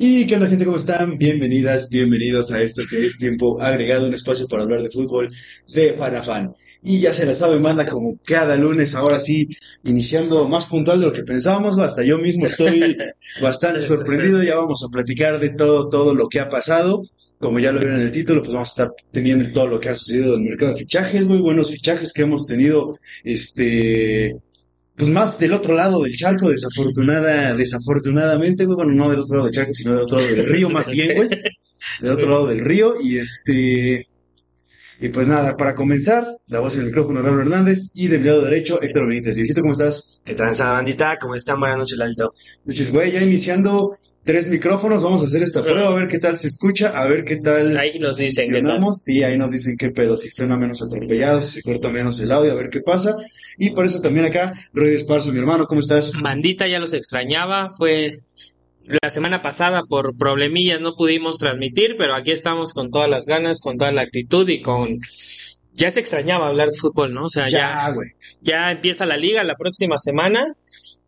Y qué onda gente, ¿cómo están? Bienvenidas, bienvenidos a esto que es tiempo agregado, un espacio para hablar de fútbol de fan a fan. Y ya se la sabe, manda como cada lunes, ahora sí, iniciando más puntual de lo que pensábamos, hasta yo mismo estoy bastante sorprendido, ya vamos a platicar de todo, todo lo que ha pasado. Como ya lo vieron en el título, pues vamos a estar teniendo todo lo que ha sucedido en el mercado de fichajes, muy buenos fichajes que hemos tenido, este, pues más del otro lado del charco, desafortunada, desafortunadamente, güey, bueno, no del otro lado del charco, sino del otro lado del río, más bien, güey, del otro lado del río, y este, y pues nada, para comenzar, la voz en el micrófono, Raúl Hernández, y del lado derecho, Héctor Benítez. Viejito, ¿cómo estás? ¿Qué tranza, bandita? ¿Cómo están? Buenas noches, Lalito. Noches, güey, ya iniciando tres micrófonos, vamos a hacer esta prueba, a ver qué tal se escucha, a ver qué tal Ahí nos dicen qué tal. Sí, ahí nos dicen qué pedo, si suena menos atropellado, si se corta menos el audio, a ver qué pasa. Y por eso también acá, Rudy Esparzo, mi hermano, ¿cómo estás? Bandita ya los extrañaba, fue la semana pasada por problemillas no pudimos transmitir, pero aquí estamos con todas las ganas, con toda la actitud y con ya se extrañaba hablar de fútbol, ¿no? O sea, ya Ya, güey. ya empieza la liga la próxima semana,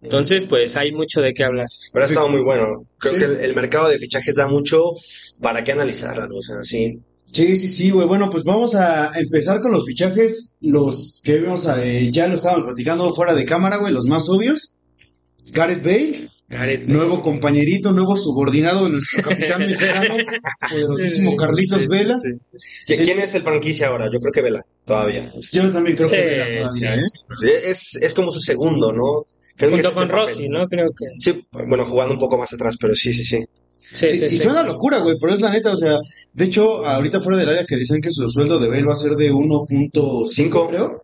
entonces pues hay mucho de qué hablar. Pero ha estado muy bueno. Creo Sí. que el, el mercado de fichajes da mucho para qué analizar, ¿no? O sea, sí. Sí, sí, sí, güey. Bueno, pues vamos a empezar con los fichajes, los que vemos, eh, ya lo estaban platicando fuera de cámara, güey, los más obvios. Gareth Bale, nuevo compañerito, nuevo subordinado de nuestro capitán mexicano, poderosísimo Carlitos Sí, sí, Vela. sí. ¿Qui- ¿Quién es el franquicia ahora? Yo creo que Vela, todavía. Yo también creo que Vela todavía, sí, ¿eh? sí. Es, es como su segundo, ¿no? Creo que Junto con papel. Rossi, ¿no? Creo que Sí, bueno, jugando un poco más atrás, pero sí, sí, sí. Sí, Sí, sí, y sí. suena locura, güey, pero es la neta, o sea, de hecho, ahorita fuera del área que decían que su sueldo de Bale va a ser de 1.5, Cinco. creo.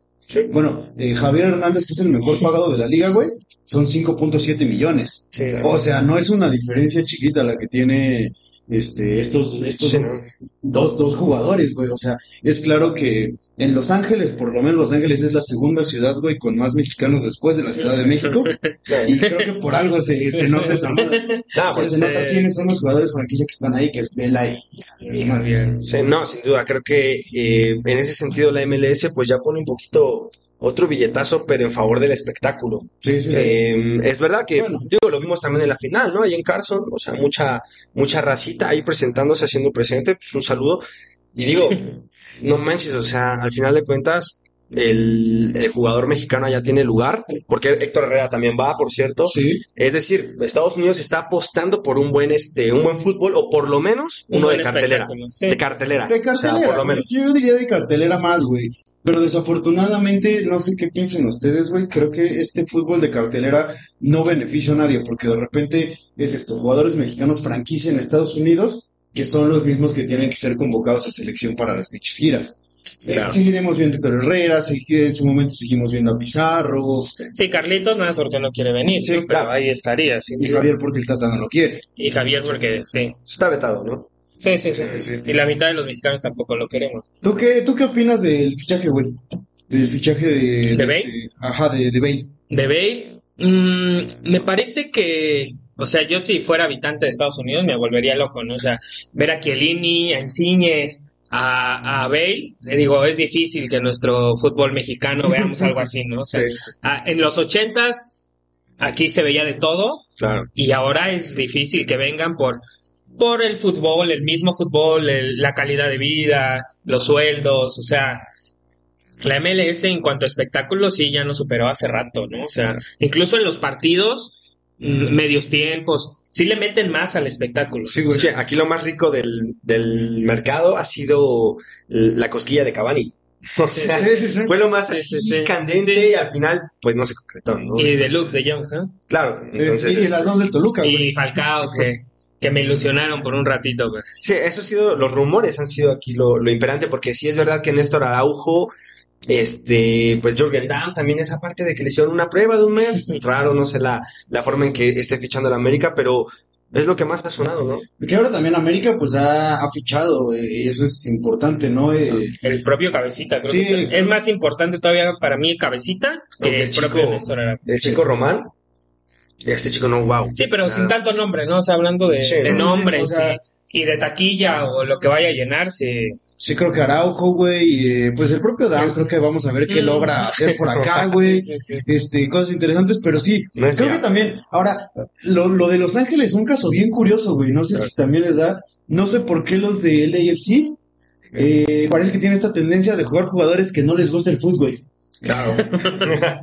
Bueno, eh, Javier Hernández, que es el mejor pagado de la liga, güey, son 5.7 millones. Sí, sí. O sea, no es una diferencia chiquita la que tiene este estos estos Sí, dos, dos jugadores, güey. O sea, es claro que en Los Ángeles, por lo menos Los Ángeles es la segunda ciudad, güey, con más mexicanos después de la Ciudad de México. Y creo que por algo se, se nota esa madre. Pues, se nota eh, quiénes son los jugadores franquicia que están ahí, que es Vela y, y. Sí, no, sin duda, creo que eh, en ese sentido la MLS pues ya pone un poquito otro billetazo, pero en favor del espectáculo. Sí, sí, sí. Eh, es verdad que, Bueno. digo, lo vimos también en la final, ¿no? Ahí en Carson, o sea, mucha, mucha racita ahí presentándose, haciendo presente, pues un saludo. Y digo, no manches, o sea, al final de cuentas, el, el jugador mexicano ya tiene lugar, porque Héctor Herrera también va, por cierto. Sí. Es decir, Estados Unidos está apostando por un buen, este, un buen fútbol, o por lo menos Un uno de cartelera. sí. De cartelera. De O sea, cartelera, por lo menos. yo diría de cartelera más, güey. Pero desafortunadamente, no sé qué piensen ustedes, güey. Creo que este fútbol de cartelera no beneficia a nadie, porque de repente es esto, jugadores mexicanos franquicia en Estados Unidos, que son los mismos que tienen que ser convocados a selección para las pinches giras. Eh, Seguiremos viendo a Héctor Herrera, en su momento seguimos viendo a Pizarro, Sí, Carlitos nada más porque no quiere venir, Sí, ¿no? pero claro. ahí estaría, y Javier porque el Tata no lo quiere. Y Javier porque sí. Está vetado, ¿no? Sí, sí, sí. Sí, sí. Y la mitad de los mexicanos tampoco lo queremos. ¿Tú qué, tú qué opinas del fichaje, güey? Del fichaje de... ¿De Bale? este- ajá, de, de Bale. De Bale, mm, me parece que, o sea, yo si fuera habitante de Estados Unidos me volvería loco, ¿no? O sea, ver a Chiellini, a Insignes, a, a Bale, le digo, es difícil que nuestro fútbol mexicano veamos algo así, ¿no? O sea, a- en los ochentas aquí se veía de todo Claro. y ahora es difícil que vengan por por el fútbol, el mismo fútbol, el- la calidad de vida, los sueldos, o sea, la MLS en cuanto a espectáculos sí ya nos superó hace rato, ¿no? O sea, incluso en los partidos, medios tiempos, sí le meten más al espectáculo. Sí, aquí lo más rico del, del mercado ha sido la cosquilla de Cavani. O sea, Sí, sí, sí. fue lo más Sí, sí, así sí. candente Sí, sí. y al final, pues no se concretó, ¿no? Y de Luke de Jong, ¿no? Claro, Eh, entonces. y, y las dos del Toluca, güey. Y Falcao, que, que me ilusionaron por un ratito. Sí, eso ha sido, los rumores han sido aquí lo, lo imperante, porque sí es verdad que Néstor Araujo, este, pues Jürgen Damm también esa parte de que le hicieron una prueba de un mes, raro, no sé la, la forma en que esté fichando la América, pero es lo que más ha sonado, ¿no? Que ahora también América pues ha, ha fichado, eh, y eso es importante, ¿no? Eh, El propio Cabecita, creo Sí. que es, es más importante todavía para mí Cabecita que Porque el el chico- propio Néstor. El chico Román, este chico no, wow. Sí, pero O sea, sin tanto nombre, ¿no? O sea, hablando de, Sí, de sí, sí, nombres o sea- y, de taquilla o lo que vaya a llenarse. sí creo que Araujo, güey, y, eh, pues el propio Dan, creo que vamos a ver qué Mm. logra hacer por acá, güey. Sí, sí, sí. Este, cosas interesantes, pero sí, No creo que también, ahora, lo, lo de Los Ángeles es un caso bien curioso, güey, no sé Claro. si también les da, no sé por qué los de LAFC, eh, parece que tiene esta tendencia de jugar jugadores que no les gusta el fútbol. Claro.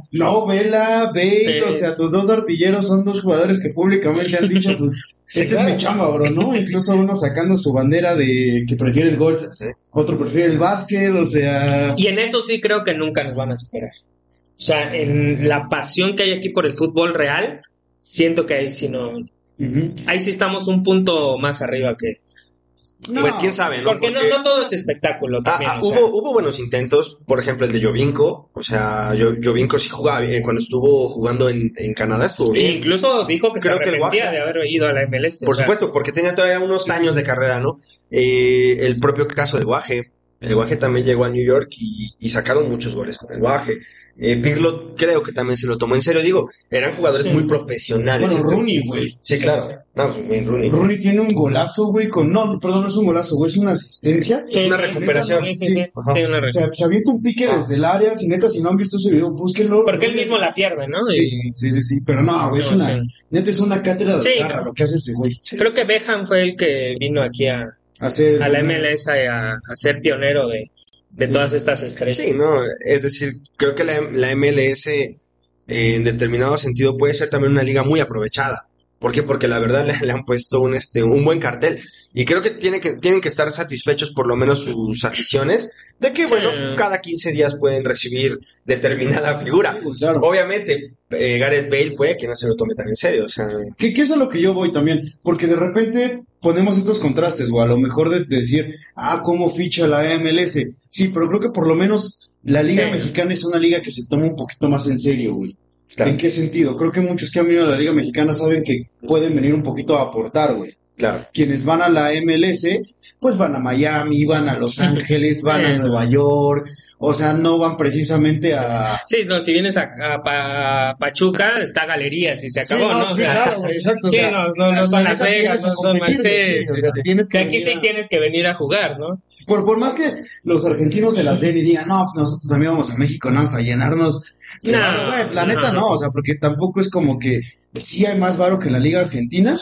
No, Vela, Bale, Sí. o sea, tus dos artilleros son dos jugadores que públicamente han dicho, pues, este claro. es mi chamba, bro, ¿no? Incluso uno sacando su bandera de que prefiere el golf, Sí. otro prefiere el básquet, o sea... Y en eso sí creo que nunca nos van a superar. O sea, en la pasión que hay aquí por el fútbol real, siento que ahí sí no. Ahí sí estamos un punto más arriba que. Pues quién sabe, ¿no? Porque, no, no todo es espectáculo Ah, también. ah, o sea. hubo, hubo buenos intentos, por ejemplo el de Jovinko, o sea, Jovinko sí jugaba bien, cuando estuvo jugando en, en Canadá estuvo E bien. incluso dijo que Creo se arrepentía de haber ido a la MLS. Por o sea, supuesto, porque tenía todavía unos años de carrera, ¿no? Eh, el propio caso de Guaje. El Guaje también llegó a New York y, y sacaron muchos goles con el Guaje. Eh, Pirlo creo que también se lo tomó en serio. Digo, eran jugadores Sí. muy profesionales. Bueno, Este- Rooney, güey. Sí, Sí, claro. sí. No, pues, bien, Rooney. Rooney tiene un golazo, güey, con... No, perdón, no es un golazo, güey, es una asistencia. Sí, es una recuperación. Sí, sí, Sí. sí, Ajá. sí, una re- Se, se avienta un pique Ah. desde el área, si neta, si no han visto ese video, búsquenlo. Porque él mismo la pierde, ¿no? Sí, sí, sí, sí, pero no, güey, es una... sí. Neta, es una cátedra de claro. lo que hace ese güey. Creo que Beckham fue el que vino aquí a, Hacer a la MLS a, a ser pionero de, de todas estas estrellas. Sí, no, es decir, creo que la, la MLS eh, en determinado sentido puede ser también una liga muy aprovechada. ¿Por qué? Porque la verdad le, le han puesto un, este, un buen cartel. Y creo que, tiene que tienen que estar satisfechos por lo menos sus aficiones de que, Sí. bueno, cada 15 días pueden recibir determinada figura. Sí, claro. Obviamente, eh, Gareth Bale puede que no se lo tome tan en serio. O sea, Que, que eso es a lo que yo voy también, porque de repente ponemos estos contrastes, o a lo mejor de, de decir, ah, ¿cómo ficha la MLS? Sí, pero creo que por lo menos la Liga Sí. Mexicana es una liga que se toma un poquito más en serio, güey. claro, ¿En qué sentido? Creo que muchos que han venido a la Liga Mexicana saben que pueden venir un poquito a aportar, güey. claro. Quienes van a la MLS, pues van a Miami, van a Los Ángeles, van a. Nueva York, o sea, no van precisamente a... Sí, no, si vienes a, a Pa- Pachuca, está Galerías y se acabó, Sí, ¿no? no, O sí, sea, claro, exacto, o sí, sea, no, no, no son la Las Vegas, a no son Mercedes. sí, o sea, que que aquí sí a- tienes que venir a jugar, ¿no? Por, por más que los argentinos se las den y digan, no, pues nosotros también vamos a México, no a llenarnos. Pero, No, güey, la no, neta no. no, o sea, porque tampoco es como que sí hay más varo que en la Liga Argentina,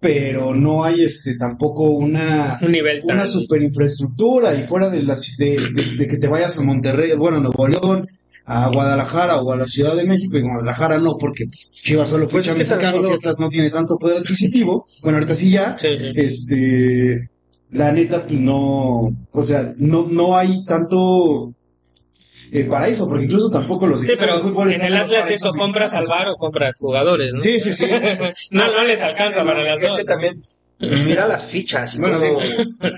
pero no hay este tampoco una, Un nivel tan... una super infraestructura y fuera de, la, ci- de, de- de que te vayas a Monterrey, bueno, a Nuevo León, a Guadalajara o a la Ciudad de México, y Guadalajara no, porque pues, Chivas solo Pues ficha es que tan mexicanos solo- y Atlas no tiene tanto poder adquisitivo, bueno, ahorita sí ya, Sí, sí. este la neta pues no o sea no no hay tanto eh, paraíso porque incluso tampoco los Sí, equipos pero fútbol en el Atlas eso, compras al bar o compras jugadores, ¿no? sí sí sí no, no les alcanza para las Es dos. que también pues, mira las fichas y Bueno, cómo,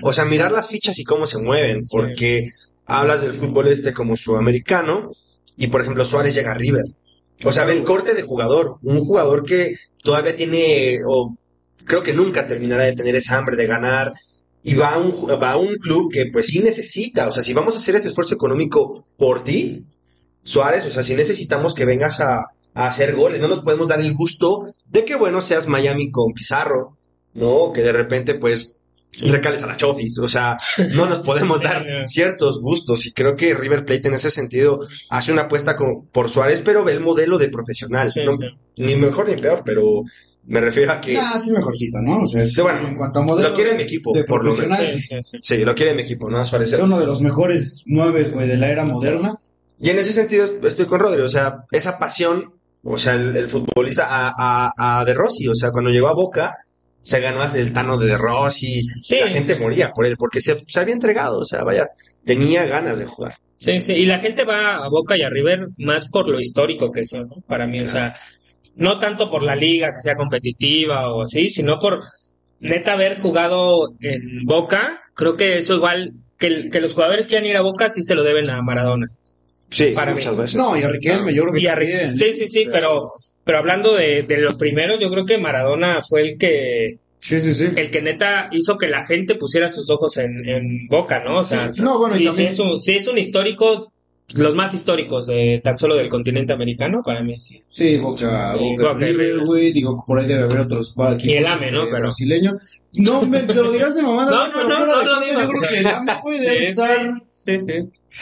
o sea, mirar las fichas y cómo se mueven, porque hablas del fútbol este como sudamericano y por ejemplo Suárez llega a River. O sea, ve el corte de jugador, un jugador que todavía tiene o creo que nunca terminará de tener esa hambre de ganar y va a un va a un club que pues sí necesita, o sea, si vamos a hacer ese esfuerzo económico por ti, Suárez, o sea, si necesitamos que vengas a, a hacer goles, no nos podemos dar el gusto de que, bueno, seas Miami con Pizarro, ¿no? Que de repente, pues, recales a la Chofis, o sea, no nos podemos dar ciertos gustos y creo que River Plate en ese sentido hace una apuesta con- por Suárez, pero ve el modelo de profesional, Sí, ¿no? sí. ni mejor ni peor, pero me refiero a que ah sí mejorcito no o sea Sí, bueno, en cuanto a modelo lo quiere mi equipo, de por lo menos. Sí, sí, sí, sí. Sí, lo quiere mi equipo, ¿no? A Suárez. es uno de los mejores nueves güey de la era moderna Y en ese sentido est- estoy con Rodri, o sea, esa pasión, o sea, el, el futbolista a, a, a De Rossi, o sea, cuando llegó a Boca, se ganó el Tano de De Rossi, Sí. la gente moría por él, porque se, se había entregado, o sea, vaya, tenía ganas de jugar. Sí, sí, y la gente va a Boca y a River más por lo histórico que son, ¿no? Para mí, o sea, no tanto por la liga que sea competitiva o así, sino por neta haber jugado en Boca, creo que eso igual, que, el- que los jugadores que quieran ir a Boca sí se lo deben a Maradona. Sí, Para muchas mí. veces. No, y a Riquelme, yo creo que Y también. sí, sí, sí, pero, pero hablando de, de los primeros, yo creo que Maradona fue el que, Sí, sí, sí. el que neta hizo que la gente pusiera sus ojos en, en Boca, ¿no? O sea, No, bueno, y y si también... es un, si es un histórico, los más históricos de tan solo del continente americano, para mí sí. Sí, Boca, Sí, Boca, Boca y River, güey. Digo, por ahí debe haber otros. Y el AME, ¿no? este, Pero- Brasileños. No, me, te lo dirás de mamada. No, no, no, no coña, digas. Yo creo que el AME, güey, debe Sí, estar... sí, sí.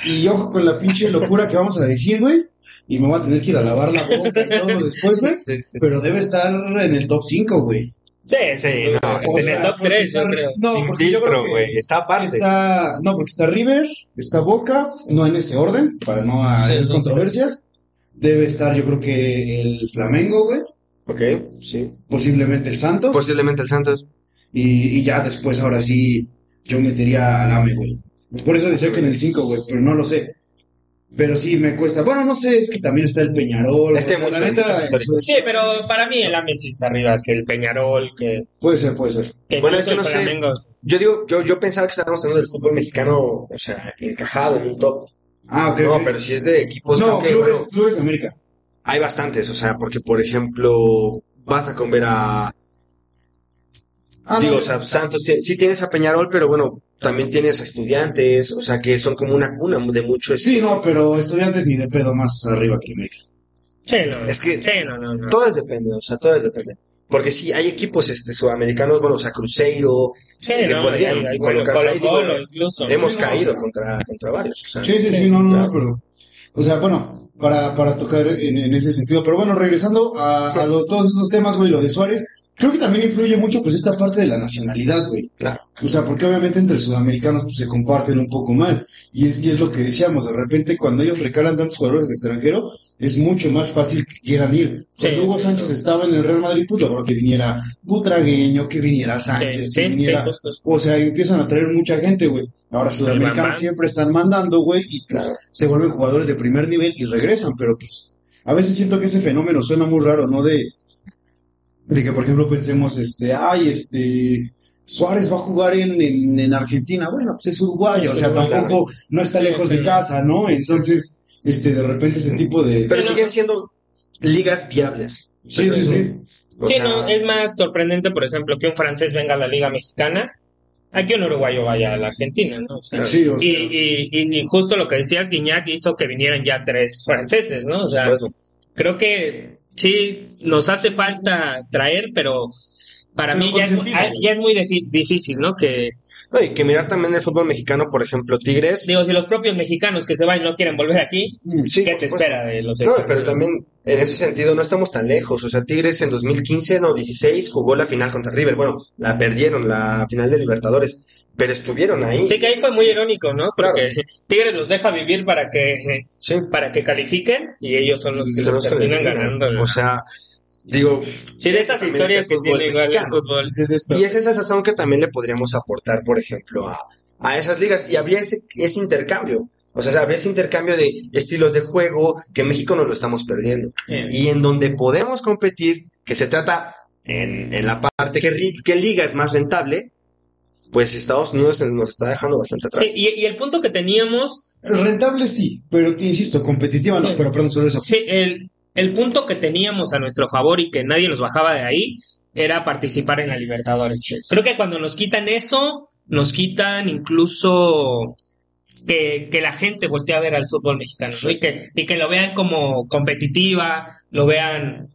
Y ojo con la pinche locura que vamos a decir, güey. Y me voy a tener que ir a lavar la boca y todo después, güey. Sí. Pero debe estar en el top 5, güey. Sí, Sí, no, o en el top porque 3, está- yo creo. no, Sin filtro, güey. Está aparte. Está, no, porque está River, está Boca, no en ese orden, para no haber sí, controversias. Debe estar, yo creo que el Flamengo, güey. Ok, sí. Posiblemente el Santos. Posiblemente el Santos. y, y ya después, ahora sí, yo metería al AME, güey. Por eso decía que en el 5, güey, pero no lo sé. Pero sí me cuesta. Bueno, no sé, es que también está el Peñarol. Es que o sea, muchos- la neta, Sí, pero para mí el AME sí está arriba que el Peñarol, que, Puede ser, puede ser. que Bueno, es que no sé. Yo digo, yo, yo pensaba que estábamos hablando del fútbol mexicano, o sea, encajado en un top. Ah, ok. No, pero si es de equipos, no, clubes, bueno, clubes de América. hay bastantes, o sea, porque por ejemplo, basta con ver a, Ah, digo, no, o sea, Santos, sí tienes a Peñarol, pero bueno, también tienes a estudiantes, o sea, que son como una cuna de mucho. Sí, no, pero estudiantes ni de pedo más arriba que América. Sí, no. Es que- Sí, no, no, no. Todo es depende, o sea, todo es depende. Porque sí, hay equipos este, sudamericanos, bueno, o sea, Cruzeiro, Sí, que no, podrían hay- hay colocarse ahí, digo, incluso. hemos Sí, caído contra, contra varios. O sea, Sí, sí, sí, no, no, claro. no, pero... O sea, bueno, para, para tocar en, en ese sentido. Pero bueno, regresando a, a lo- todos esos temas, güey, lo de Suárez, creo que también influye mucho, pues, esta parte de la nacionalidad, güey. Claro. O sea, porque obviamente entre sudamericanos, pues, se comparten un poco más. Y es, y es lo que decíamos, de repente, cuando ellos recalan tantos jugadores de extranjero, es mucho más fácil que quieran ir. Sí, Cuando Hugo sí, Sánchez sí. estaba en el Real Madrid, pues, logró que viniera Butragueño, que viniera Sánchez, sí, que sí, viniera... O sea, empiezan a traer mucha gente, güey. Ahora sudamericanos siempre están mandando, güey, y pues se vuelven jugadores de primer nivel y regresan, pero pues a veces siento que ese fenómeno suena muy raro, ¿no? De, de que, por ejemplo, pensemos, este, ay, este, Suárez va a jugar en, en, en Argentina, bueno, pues es uruguayo, o sea, tampoco no está Sí, lejos sí. de casa, ¿no? Entonces, este, de repente ese tipo de... Pero Sí, no. siguen siendo ligas viables. Sí, sí, sí. O Sí, sea, no, es más sorprendente, por ejemplo, que un francés venga a la Liga Mexicana a que un uruguayo vaya a la Argentina, ¿no? O sea, Sí, o sea, y, y, y, y justo lo que decías, Guiñac hizo que vinieran ya tres franceses, ¿no? O sea, creo que sí nos hace falta traer, pero para Pero mí ya es, ya es muy difícil, ¿no? Que, No, y que mirar también el fútbol mexicano, por ejemplo, Tigres. digo, si los propios mexicanos que se van no quieren volver aquí, Sí, ¿qué te espera de los No, pero también en ese sentido no estamos tan lejos. O sea, Tigres en 2015, no, 16 jugó la final contra River. Bueno, la perdieron, la final de Libertadores, pero estuvieron ahí. Sí, que ahí fue muy irónico, ¿no? Porque Tigres los deja vivir para que Sí, para que califiquen y ellos son los que son los los terminan ganando. O sea, digo. sí, de esas historias que tiene igual el fútbol. es esto. Y es esa sazón que también le podríamos aportar, por ejemplo, a, a esas ligas. Y habría ese, ese intercambio. O sea, habría ese intercambio de estilos de juego que en México no lo estamos perdiendo. Eh, Y en donde podemos competir, que se trata en, en la parte que, que liga es más rentable, pues Estados Unidos nos está dejando bastante atrás. Sí, y, y el punto que teníamos, Rentable sí, pero te insisto, competitiva no, Sí. pero perdón, sobre eso. sí, el, el punto que teníamos a nuestro favor y que nadie nos bajaba de ahí era participar en la Libertadores. Creo que cuando nos quitan eso, nos quitan incluso que, que la gente voltee a ver al fútbol mexicano, ¿no? Y que, y que lo vean como competitiva, lo vean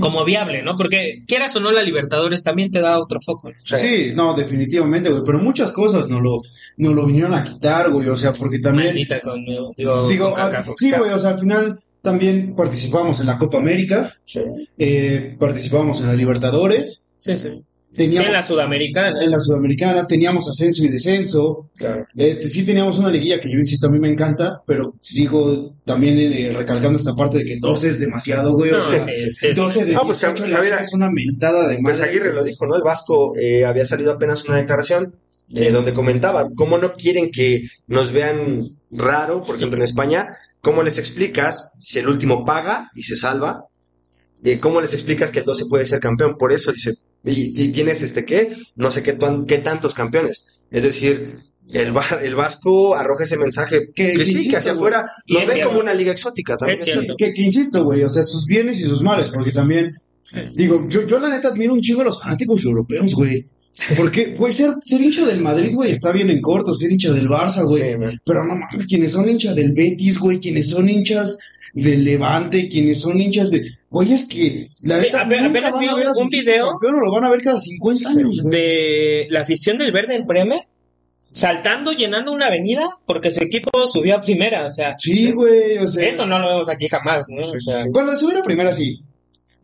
como viable, ¿no? Porque quieras o no, la Libertadores también te da otro foco. Sí, no, definitivamente, güey, pero muchas cosas no lo, no lo vinieron a quitar, güey, o sea, porque también, Maldita con, digo, digo, con ah, sí, güey, o sea, al final también participamos en la Copa América, Sí. eh, participamos en la Libertadores, Sí, sí. Teníamos en la Sudamericana. en la Sudamericana, teníamos ascenso y descenso, Claro. eh, sí teníamos una liguilla que yo insisto, a mí me encanta, pero sigo también eh, recalcando esta parte de que 12 es demasiado, güey, o No, sea, sí, sí, sí. 12 de Ah, pues, 18 Javier, es una mentada de Pues. Aguirre lo dijo, ¿no? El Vasco eh, había salido apenas una declaración eh, donde comentaba cómo no quieren que nos vean raro, por ejemplo en España, cómo les explicas si el último paga y se salva, eh, cómo les explicas que el 12 puede ser campeón, por eso dice, y, y tienes este qué, no sé qué, qué tantos campeones, es decir, el, el Vasco arroja ese mensaje Que- sí, insisto, que hacia afuera lo cierto. como una liga exótica también. Es es cierto. Que, que insisto, güey, o sea, sus bienes y sus males, porque también, digo, yo, yo la neta admiro un chingo a los fanáticos europeos, güey. Porque, güey, ser, ser hincha del Madrid, güey, está bien en corto, ser hincha del Barça, güey. Sí. Pero no mames, quienes son hinchas del Betis, güey, quienes son hinchas del Levante, quienes son hinchas de... Güey, es que... La Sí, nunca van vi a ver a un video- campeón, lo van a ver cada 50 años, güey. de la afición del verde en Bremer saltando, llenando una avenida porque su equipo subió a primera, o sea, Sí, güey, o sea... eso no lo vemos aquí jamás, ¿no? O sea, Bueno, de subir a primera sí.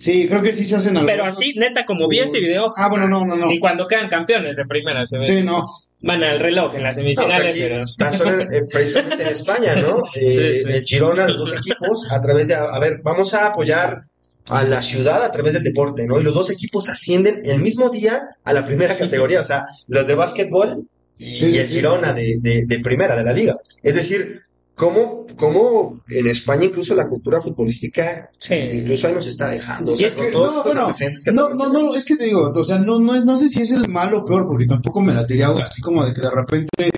Sí, creo que sí se hacen pero algunos- así, neta, como vi ese video, Ah, bueno, no, no, no. y cuando quedan campeones de primera se ve. Sí, no. Van al reloj en las No, o sea, semifinales, aquí, pero... en- eh, precisamente en España, ¿no? Eh, Sí, sí. El Girona, los dos equipos, a través de, a ver, vamos a apoyar a la ciudad a través del deporte, ¿no? Y los dos equipos ascienden el mismo día a la primera categoría, o sea, los de básquetbol y, Sí, y el sí. Girona de, de, de primera, de la liga. Es decir, cómo, cómo en España incluso la cultura futbolística, Sí. incluso ahí nos está dejando. O Y sea, es con que- todos no, bueno, que No, no, no, es que te digo, o sea, no, no, no sé si es el malo o peor, porque tampoco me la tiré así como de que de repente,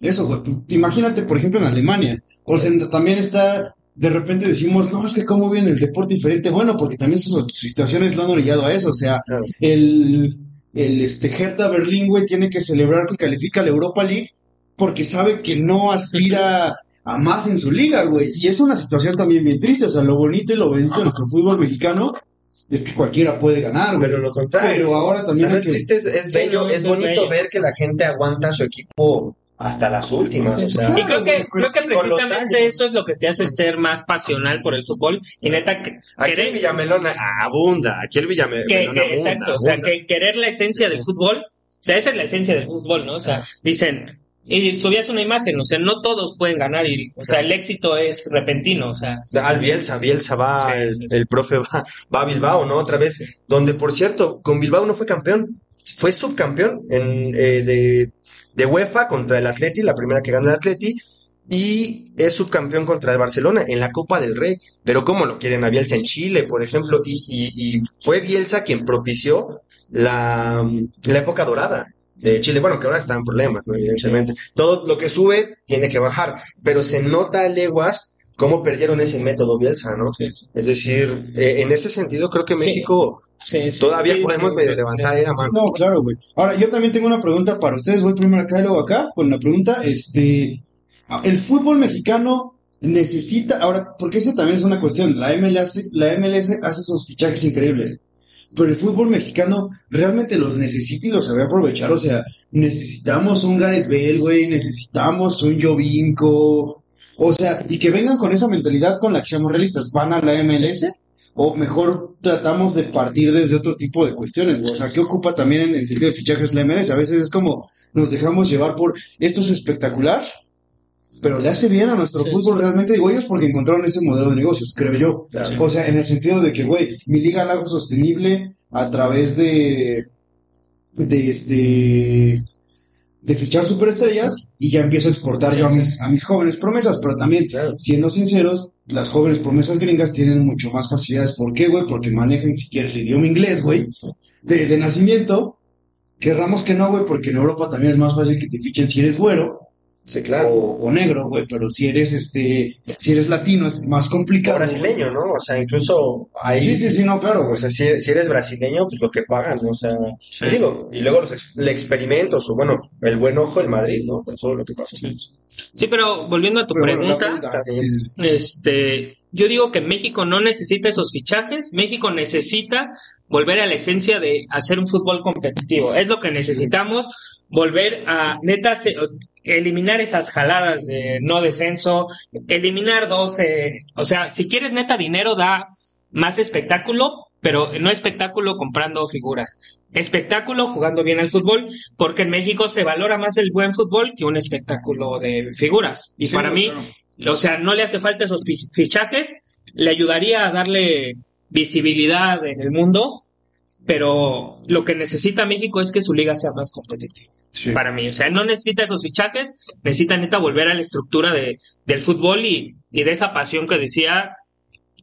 eso, güey, tú- imagínate, por ejemplo, en Alemania, o sea, también está, de repente decimos, no, es que cómo viene el deporte diferente, bueno, porque también esas situaciones lo han orillado a eso, o sea, Claro. el, el, este, Hertha Berlín, güey, tiene que celebrar que califica a la Europa League, porque sabe que no aspira a más en su liga, güey, y es una situación también bien triste, o sea, lo bonito y lo bonito de nuestro fútbol mexicano es que cualquiera puede ganar, güey. Pero lo contrario. Pero ahora O sea, también es que... triste, es, bello, es bonito bello. ver que la gente aguanta a su equipo hasta las últimas. O sea, Y creo que, creo precisamente años. eso es lo que te hace ser más pasional por el fútbol y neta que, Aquí el querer, Villamelón abunda, aquí el Villamelón que- abunda, exacto, o sea, que querer la esencia del fútbol, o sea, esa es la esencia del fútbol, ¿no? O sea, dicen, y subías una imagen, o sea, no todos pueden ganar y, o sea, el éxito es repentino, o sea, Al Bielsa, Bielsa va, Sí, el, sí, el profe va, va a Bilbao, ¿no? Otra vez, donde por cierto, con Bilbao no fue campeón, fue subcampeón en, eh, de, de UEFA contra el Atleti, la primera que gana el Atleti, y es subcampeón contra el Barcelona en la Copa del Rey. Pero ¿cómo lo quieren a Bielsa en Chile, por ejemplo? Y, y, y fue Bielsa quien propició la, la época dorada de Chile. Bueno, que ahora están en problemas, ¿no? Evidentemente. Todo lo que sube tiene que bajar, pero se nota a leguas cómo perdieron ese método Bielsa, ¿no? Es decir, eh, en ese sentido creo que. México sí, sí, todavía sí, podemos sí, medio levantar la mano. No, claro, güey. Ahora, yo también tengo una pregunta para ustedes. Voy primero acá y luego acá con la pregunta. Este, el fútbol mexicano necesita, ahora, porque esa también es una cuestión. La MLS, la MLS hace esos fichajes increíbles. Pero el fútbol mexicano realmente los necesita y los sabe aprovechar. O sea, necesitamos un Gareth Bale, güey. Necesitamos un Jovinko. O sea, y que vengan con esa mentalidad con la que seamos realistas. ¿Van a la MLS? O mejor tratamos de partir desde otro tipo de cuestiones. O sea, ¿qué ocupa también en el sentido de fichajes la MLS? A veces es como nos dejamos llevar por esto es espectacular, pero le hace bien a nuestro Sí, fútbol realmente, digo, ellos porque encontraron ese modelo de negocios, creo yo. Claro. O sea, en el sentido de que, güey, mi liga la hago sostenible a través de, de este, de fichar superestrellas y ya empiezo a exportar Sí, yo a mis, a mis jóvenes promesas, pero también, Claro. siendo sinceros, las jóvenes promesas gringas tienen mucho más facilidades. ¿Por qué, güey? Porque manejan, si quieres, el idioma inglés, güey, de, de nacimiento. Querramos que no, güey, porque en Europa también es más fácil que te fichen si eres güero Sí, claro. o, o negro, güey, pero si eres, este, si eres latino es más O complicado. brasileño, ¿no? O sea, incluso ahí... Sí, sí, sí, no, claro, O sea, si, si eres brasileño, pues lo que pagan, ¿no? o sea, Sí. te digo, y luego los ex- el experimentos, o bueno, el buen ojo, el Madrid, ¿no? Eso es lo que pasa. Sí, pero volviendo a tu Pero pregunta. Este, yo digo que México no necesita esos fichajes, México necesita volver a la esencia de hacer un fútbol competitivo. Es lo que necesitamos, volver a neta se- eliminar esas jaladas de no descenso, eliminar 12, o sea, si quieres neta dinero da más espectáculo, pero no espectáculo comprando figuras. Espectáculo jugando bien al fútbol, porque en México se valora más el buen fútbol que un espectáculo de figuras. Y Sí, para mí, claro. o sea, no le hace falta esos fichajes, le ayudaría a darle visibilidad en el mundo pero lo que necesita México es que su liga sea más competitiva. Para mí, o sea, no necesita esos fichajes, necesita neta volver a la estructura de, del fútbol y, y de esa pasión que decía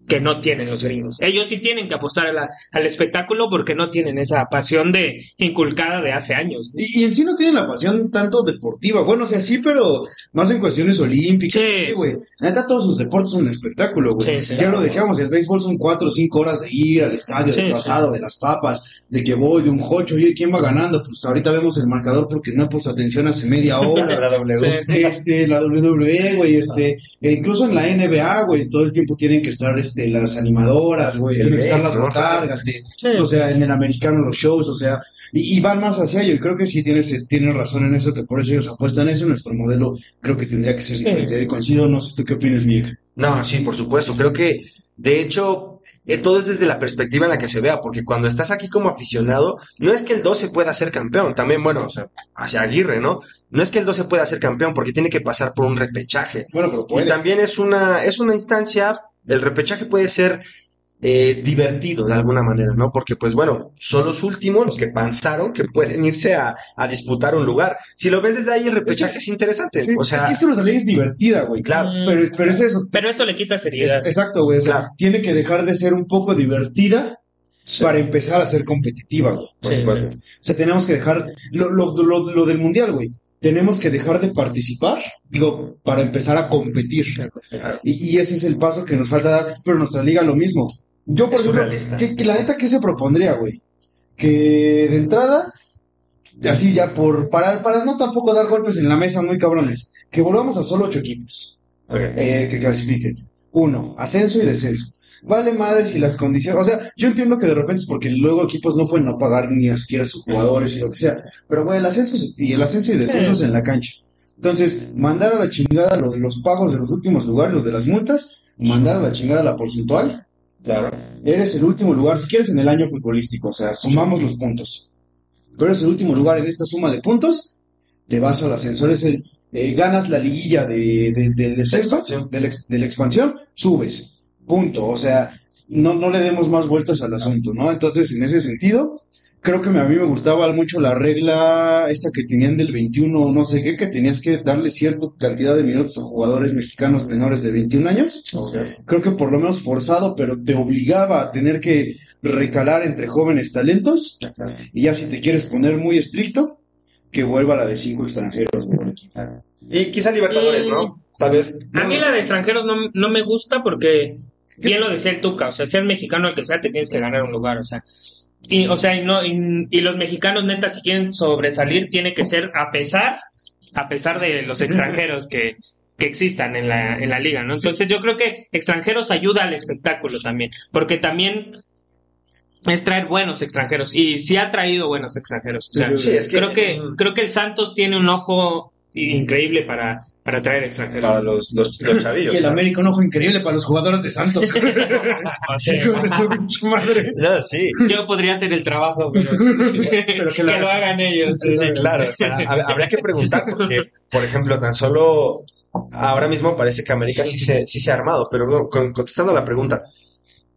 que no tienen los gringos. Ellos sí tienen que apostar a la- al espectáculo porque no tienen esa pasión de inculcada de hace años. Y, y en sí no tienen la pasión tanto deportiva. Bueno, o sea, sí, pero más en cuestiones olímpicas. Sí, Sí, güey. Neta, todos sus deportes son un espectáculo, güey. Sí, sí. ya lo decíamos, el béisbol son cuatro o cinco horas de ir al estadio, Sí, de sí. pasado, de las papas, de que voy, de un jocho, oye, ¿quién va ganando? Pues ahorita vemos el marcador porque no he puesto atención hace media hora. La W. Sí. Este, la WWE, güey, este, e incluso en la NBA, güey, todo el tiempo tienen que estar, este, las animadoras, güey, tienen que estar las botargas, de- Sí. o sea, en el americano los shows, o sea, y, y van más hacia ello, y creo que sí tienes, tienes razón en eso, que por eso ellos apuestan eso, nuestro modelo creo que tendría que ser diferente, y coincido, no sé, ¿tú qué opinas, Mick? No, sí, por supuesto. Creo que, de hecho, eh, todo es desde la perspectiva en la que se vea, porque cuando estás aquí como aficionado, no es que el 12 pueda ser campeón, también, bueno, o sea, hacia Aguirre, ¿no? No es que el 12 pueda ser campeón, porque tiene que pasar por un repechaje. Bueno, pero Y puede. también es una, es una instancia, el repechaje puede ser eh, divertido de alguna manera, ¿no? Porque, pues bueno, son los últimos los que pensaron que pueden irse a, a disputar un lugar. Si lo ves desde ahí, el repechaje es interesante. Sí, o es sea, que esto no es divertida, güey. Claro. Pero, pero es eso. Pero eso le quita Es- seriedad. exacto, güey. o sea, Claro. tiene que dejar de ser un poco divertida para empezar a ser competitiva, güey. por Sí, supuesto. O sea, tenemos que dejar lo, lo, lo, lo del mundial, güey. Tenemos que dejar de participar, digo, para empezar a competir. Y, y ese es el paso que nos falta dar, pero nuestra liga lo mismo. Yo, por ejemplo, que, que la neta, ¿qué se propondría, güey? Que de entrada, así ya por, para, para no tampoco dar golpes en la mesa muy cabrones, que volvamos a solo ocho equipos eh, que clasifiquen. Uno, ascenso y descenso. Vale madre si las condiciones, o sea, yo entiendo que de repente es porque luego equipos no pueden no pagar ni siquiera a sus jugadores y lo que sea, pero güey, el ascenso y el ascenso y descenso es en la cancha. Entonces, mandar a la chingada lo de los pagos de los últimos lugares, los de las multas, mandar a la chingada la porcentual, Claro. eres el último lugar, si quieres en el año futbolístico, o sea, sumamos los puntos. Pero eres el último lugar en esta suma de puntos, te vas al ascenso, eres el, eh, ganas la liguilla de, de, expansión. de la, de la expansión, subes. Punto. O sea, no, no le demos más vueltas al asunto, ¿no? Entonces, en ese sentido, creo que a mí me gustaba mucho la regla esa que tenían del 21 o no sé qué, que tenías que darle cierta cantidad de minutos a jugadores mexicanos menores de 21 años creo que por lo menos forzado, pero te obligaba a tener que recalar entre jóvenes talentos. Y ya si te quieres poner muy estricto, que vuelva la de cinco extranjeros. Y quizá Libertadores, ¿no? Tal vez. A mí la de extranjeros no, no me gusta porque, bien lo decía el Tuca, o sea, seas mexicano el que sea, te tienes que ganar un lugar, o sea. Y, o sea, y, no, y, y los mexicanos, neta, si quieren sobresalir, tiene que ser a pesar, a pesar de los extranjeros que, que existan en la, en la liga, ¿no? Entonces yo creo que extranjeros ayuda al espectáculo también, porque también es traer buenos extranjeros, y sí ha traído buenos extranjeros, o sea, Sí, es que- creo que, creo que el Santos tiene un ojo increíble para, para traer extranjeros. Para los, los, los chavillos. Y el claro. América un ojo increíble para los jugadores de Santos. No, sí. Yo podría hacer el trabajo, pero, Pero que que, lo hagan. ellos. Sí, claro. O sea, hab- habría que preguntar porque, por ejemplo, tan solo ahora mismo parece que América sí se, sí se ha armado, pero contestando la pregunta,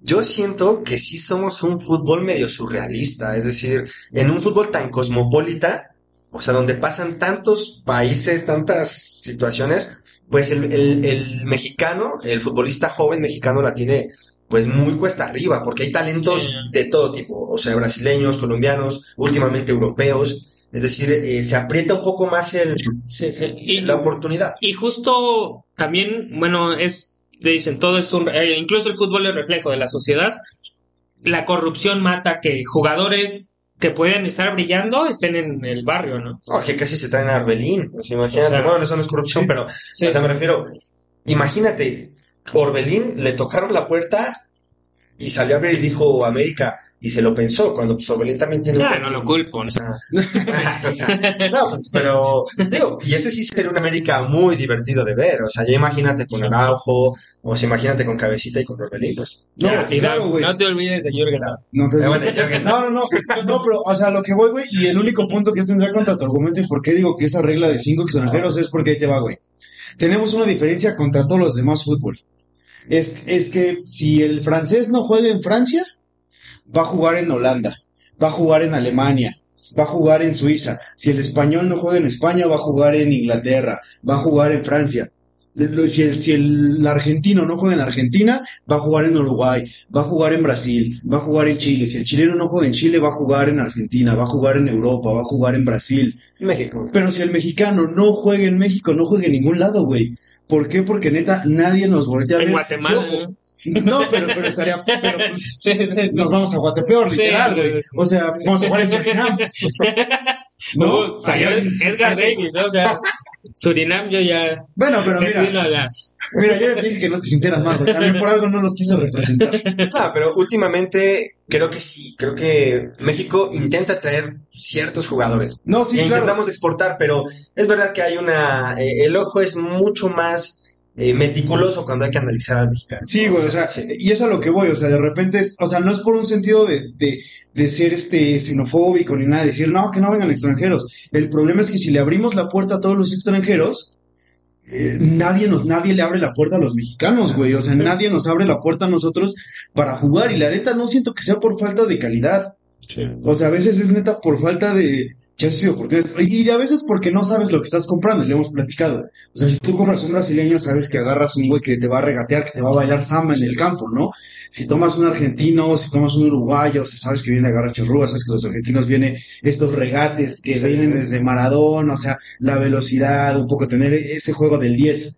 yo siento que sí somos un fútbol medio surrealista, es decir, en un fútbol tan cosmopolita, o sea, donde pasan tantos países, tantas situaciones, pues el, el, el mexicano, el futbolista joven mexicano la tiene pues muy cuesta arriba, porque hay talentos de todo tipo, o sea, brasileños, colombianos, últimamente europeos, es decir, eh, se aprieta un poco más el, Sí, sí. Y, la oportunidad. y justo también, bueno, es, dicen, todo es un, eh, incluso el fútbol es reflejo de la sociedad. La corrupción mata que jugadores que pueden estar brillando estén en el barrio, ¿no? Oh, que casi se traen a Orbelín, pues imagínate, O sea, bueno, eso no es corrupción, pero, Sí, o sea, sí. me refiero, imagínate, Orbelín le tocaron la puerta y salió a ver y dijo América, y se lo pensó, cuando pues Orbelín también tiene... un- Ya, no lo culpo, ¿no? O sea, o sea, no, pero digo, y ese sí sería un América muy divertido de ver, o sea, ya imagínate con Araujo, o sea, imagínate con Cabecita y con Orbelín, pues. No, Ya, y claro, no, güey. no te olvides de Jürgen. No, te- Eh, bueno, Jürgen. no, no, no, no, pero, o sea, lo que voy, güey, y el único punto que yo tendría contra tu argumento y por qué digo que esa regla de cinco extranjeros es porque ahí te va, güey. Tenemos una diferencia contra todos los demás fútbol. Es, es que si el francés no juega en Francia, va a jugar en Holanda. va a jugar en Alemania, va a jugar en Suiza. Si el español no juega en España, va a jugar en Inglaterra, va a jugar en Francia. Si el, si el argentino no juega en Argentina, va a jugar en Uruguay, va a jugar en Brasil, va a jugar en Chile. Si el chileno no juega en Chile, va a jugar en Argentina, va a jugar en Europa, va a jugar en Brasil. México. Pero si el mexicano no juega en México, no juega en ningún lado, güey. ¿Por qué? Porque neta, nadie nos voltea a ver. En Guatemala. No, pero, pero estaría. Pero, pues, Sí, sí, sí. nos vamos a Guatepeor, literal, sí, güey. sí. O sea, vamos a jugar en Surinam. ¿No? Uh, Edgar Davis, ¿no? o sea, Surinam yo ya... Bueno, pero sí, mira, no, ya. mira, yo ya te dije que no te sintieras mal, güey. También por algo no los quiso representar. Ah, pero últimamente creo que sí, creo que México intenta traer ciertos jugadores. No, sí, e claro. intentamos exportar, pero es verdad que hay una... eh, el ojo es mucho más eh, meticuloso cuando hay que analizar al mexicano. Sí, güey, o sea, Sí. y es a lo que voy, o sea, de repente, es, o sea, no es por un sentido de, de, de ser este xenofóbico ni nada, de decir, no, que no vengan extranjeros. El problema es que si le abrimos la puerta a todos los extranjeros, eh, nadie nos, nadie le abre la puerta a los mexicanos, güey, o sea, nadie nos abre la puerta a nosotros para jugar, y la neta no siento que sea por falta de calidad, o sea, a veces es neta por falta de chances y oportunidades. Y a veces porque no sabes lo que estás comprando, y le hemos platicado. O sea, si tú compras un brasileño, sabes que agarras un güey que te va a regatear, que te va a bailar samba en el campo, ¿no? Si tomas un argentino, si tomas un uruguayo, o sea, sabes que viene a agarrar chorrúas, sabes que los argentinos vienen estos regates que Sí, vienen desde Maradona, o sea, la velocidad, un poco tener ese juego del 10.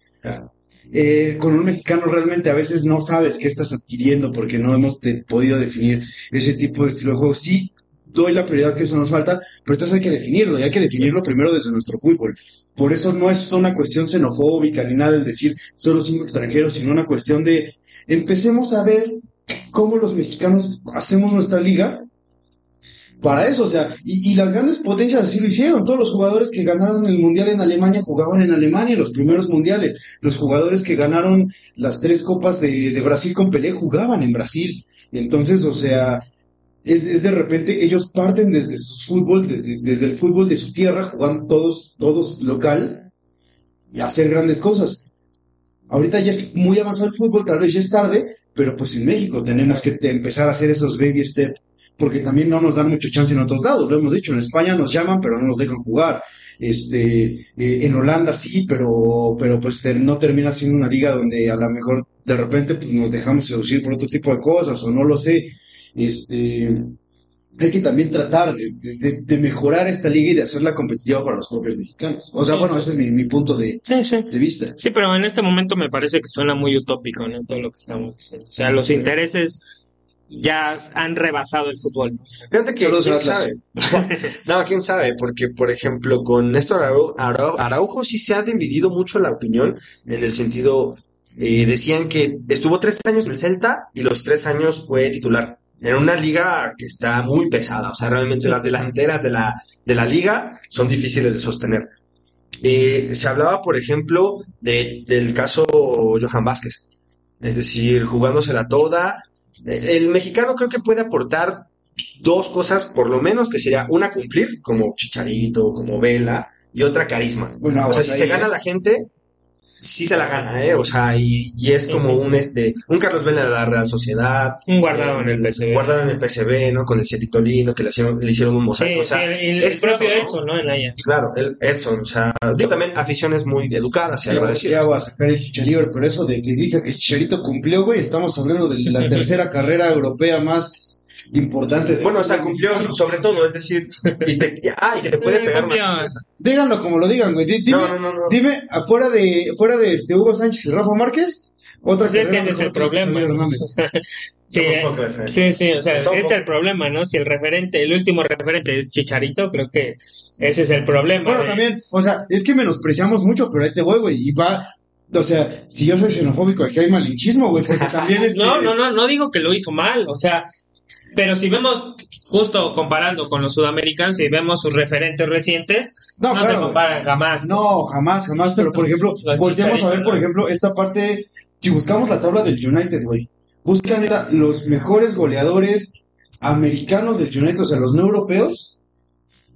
Eh, con un mexicano realmente a veces no sabes qué estás adquiriendo porque no hemos podido definir ese tipo de estilo de juego. Sí, doy la prioridad que eso nos falta, pero entonces hay que definirlo y hay que definirlo primero desde nuestro fútbol. Por eso no es una cuestión xenofóbica ni nada el decir solo cinco extranjeros, sino una cuestión de empecemos a ver cómo los mexicanos hacemos nuestra liga para eso, o sea, y, y las grandes potencias así lo hicieron. Todos los jugadores que ganaron el mundial en Alemania jugaban en Alemania, los primeros mundiales. Los jugadores que ganaron las tres copas de, de Brasil con Pelé jugaban en Brasil. Entonces, o sea, es, es de repente ellos parten desde su fútbol, desde, desde el fútbol de su tierra, jugando todos, todos local y hacer grandes cosas. Ahorita ya es muy avanzado el fútbol, tal vez ya es tarde, pero pues en México tenemos que empezar a hacer esos baby steps, porque también no nos dan mucho chance en otros lados. Lo hemos dicho, en España nos llaman, pero no nos dejan jugar. Este, eh, en Holanda sí, pero, pero pues no termina siendo una liga donde a lo mejor de repente pues, nos dejamos seducir por otro tipo de cosas, o no lo sé. Este, hay que también tratar de, de- de- de mejorar esta liga y de hacerla competitiva para los propios mexicanos. O sea, Sí, bueno, ese es mi, mi punto de, Sí, sí. de vista. Sí, pero en este momento me parece que suena muy utópico, ¿no? Todo lo que estamos diciendo. O sea, los intereses ya han rebasado el fútbol. Fíjate que quién sabe. no, quién sabe, porque por ejemplo con Néstor Arau- Arau- Araujo sí se ha dividido mucho la opinión en el sentido, eh, decían que estuvo tres años en el Celta y los tres años fue titular. En una liga que está muy pesada, o sea, realmente las delanteras de la, de la liga son difíciles de sostener. Eh, se hablaba, por ejemplo, de, del caso Johan Vázquez, es decir, jugándosela toda. Eh, El mexicano creo que puede aportar dos cosas, por lo menos, que sería una cumplir, como Chicharito, como Vela, y otra carisma. Bueno, O sea, si ahí, se ¿eh? gana la gente, sí se la gana, ¿eh? O sea, y, y es Sí, como sí. un este, un Carlos Vela de la Real Sociedad. Un guardado en el PSV. Guardado en el PSV, ¿no? Con el cielito lindo, que le hicieron, le hicieron un Sí, mosaico. o sea, sí, el, el es propio. Edson, ¿no? En Ajax. Claro, el Edson, o sea, digo también aficiones muy educadas y agradecidas. ya voy a sacar el Chicharito, pero eso de que dije que Chicharito cumplió, güey, estamos hablando de la tercera carrera europea más importante. de- Bueno, o sea, cumplió sobre todo, es decir, y te, y- ah, y que te puede pegar una sorpresa. Díganlo como lo digan, güey. Di- Dime, No, no, no, no. dime, afuera de, fuera de este Hugo Sánchez y Rafa Márquez, otra Pues es que ese es el problema. Sí, eh, pocos, eh. sí, sí, o sea, Somos ese es el problema, ¿no? Si el referente, el último referente es Chicharito, creo que ese es el problema. Bueno, ¿eh? también, o sea, es que menospreciamos mucho, pero ahí te voy, güey, y va, o sea, si yo soy xenofóbico, aquí hay malinchismo, güey, porque también es... No, no, no, no digo que lo hizo mal, o sea, pero si vemos, justo comparando con los sudamericanos, si vemos sus referentes recientes, No, no, se comparan jamás. No, jamás, jamás, pero por ejemplo, Los volteamos a ver, por ejemplo, esta parte, si buscamos la tabla del United, güey, buscan neta, los mejores goleadores americanos del United, o sea, los no europeos,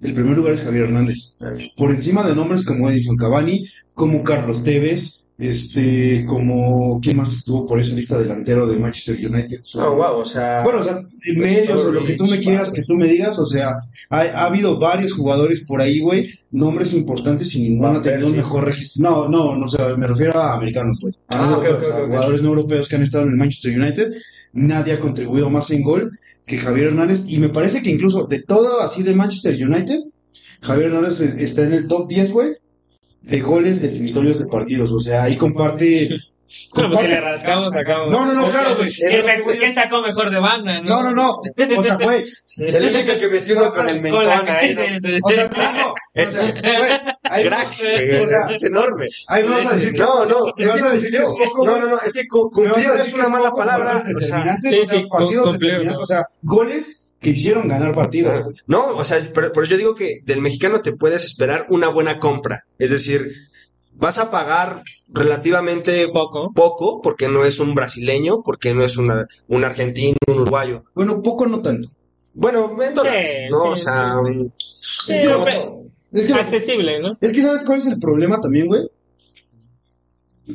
el primer lugar es Javier Hernández. Por encima de nombres como Edison Cavani, como Carlos Tevez, este, como, ¿quién más estuvo por esa lista delantero de Manchester United? Oh, wow, o sea, Bueno, o sea, en medios o lo que tú me quieras que tú me digas, o sea, ha, ha habido varios jugadores por ahí, güey, nombres importantes y ninguno ha tenido un mejor registro. No, no, no, o sea, me refiero a americanos, güey. A Ah, ok, europeos, ok, a ok. jugadores no europeos que han estado en el Manchester United. Nadie ha contribuido más en gol que Javier Hernández y me parece que incluso de todo así de Manchester United, Javier Hernández está en el top 10, güey, de goles definitorios de partidos. O sea, ahí comparte... Bueno, pues si le rascamos, sacamos. No, no, no, O claro, güey. ¿quién, Es sacó- mejor de banda? No, no, no. O sea, güey, el único que metió uno con el mentón ahí, ¿no? O sea, no, no. Sea, güey, Crack, o sea, es enorme. ahí vas a decir No, no, es vas a decir que es no, no, no, es que cu- Me vas a cumplir decir es una mala palabra, o sea, sí, sí, partidos ¿no? o sea, goles que hicieron ganar partidos. güey. No, o sea, pero, pero yo digo que del mexicano te puedes esperar una buena compra. Es decir, vas a pagar relativamente Poco. poco porque no es un brasileño, porque no es una- un argentino, un uruguayo. Bueno, poco no tanto. Bueno, en dólares, Sí, ¿no? sí, o sea, sí, Es que, accesible, ¿no? es que ¿sabes cuál es el problema también, güey?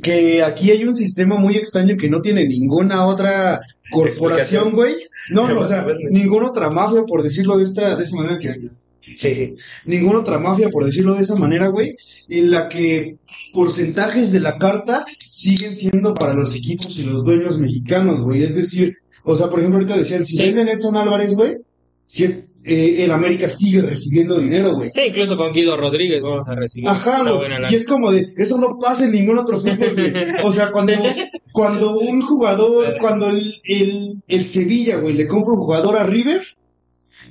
Que aquí hay un sistema muy extraño que no tiene ninguna otra corporación, güey. No, no, o sea, Business. ninguna otra mafia, por decirlo de esta, de esa manera que sí, sí. ninguna otra mafia, por decirlo de esa manera, güey, en la que porcentajes de la carta siguen siendo para los equipos y los dueños mexicanos, güey. Es decir, o sea, por ejemplo, ahorita decían, si Sí. venden Edson Álvarez, güey, si es, eh, el América sigue recibiendo dinero, güey. Sí, incluso con Guido Rodríguez vamos a recibir. Ajá, güey. Y es como de, eso no pasa en ningún otro fútbol, güey. O sea, cuando, cuando un jugador, cuando el, el, el Sevilla, güey, le compra un jugador a River,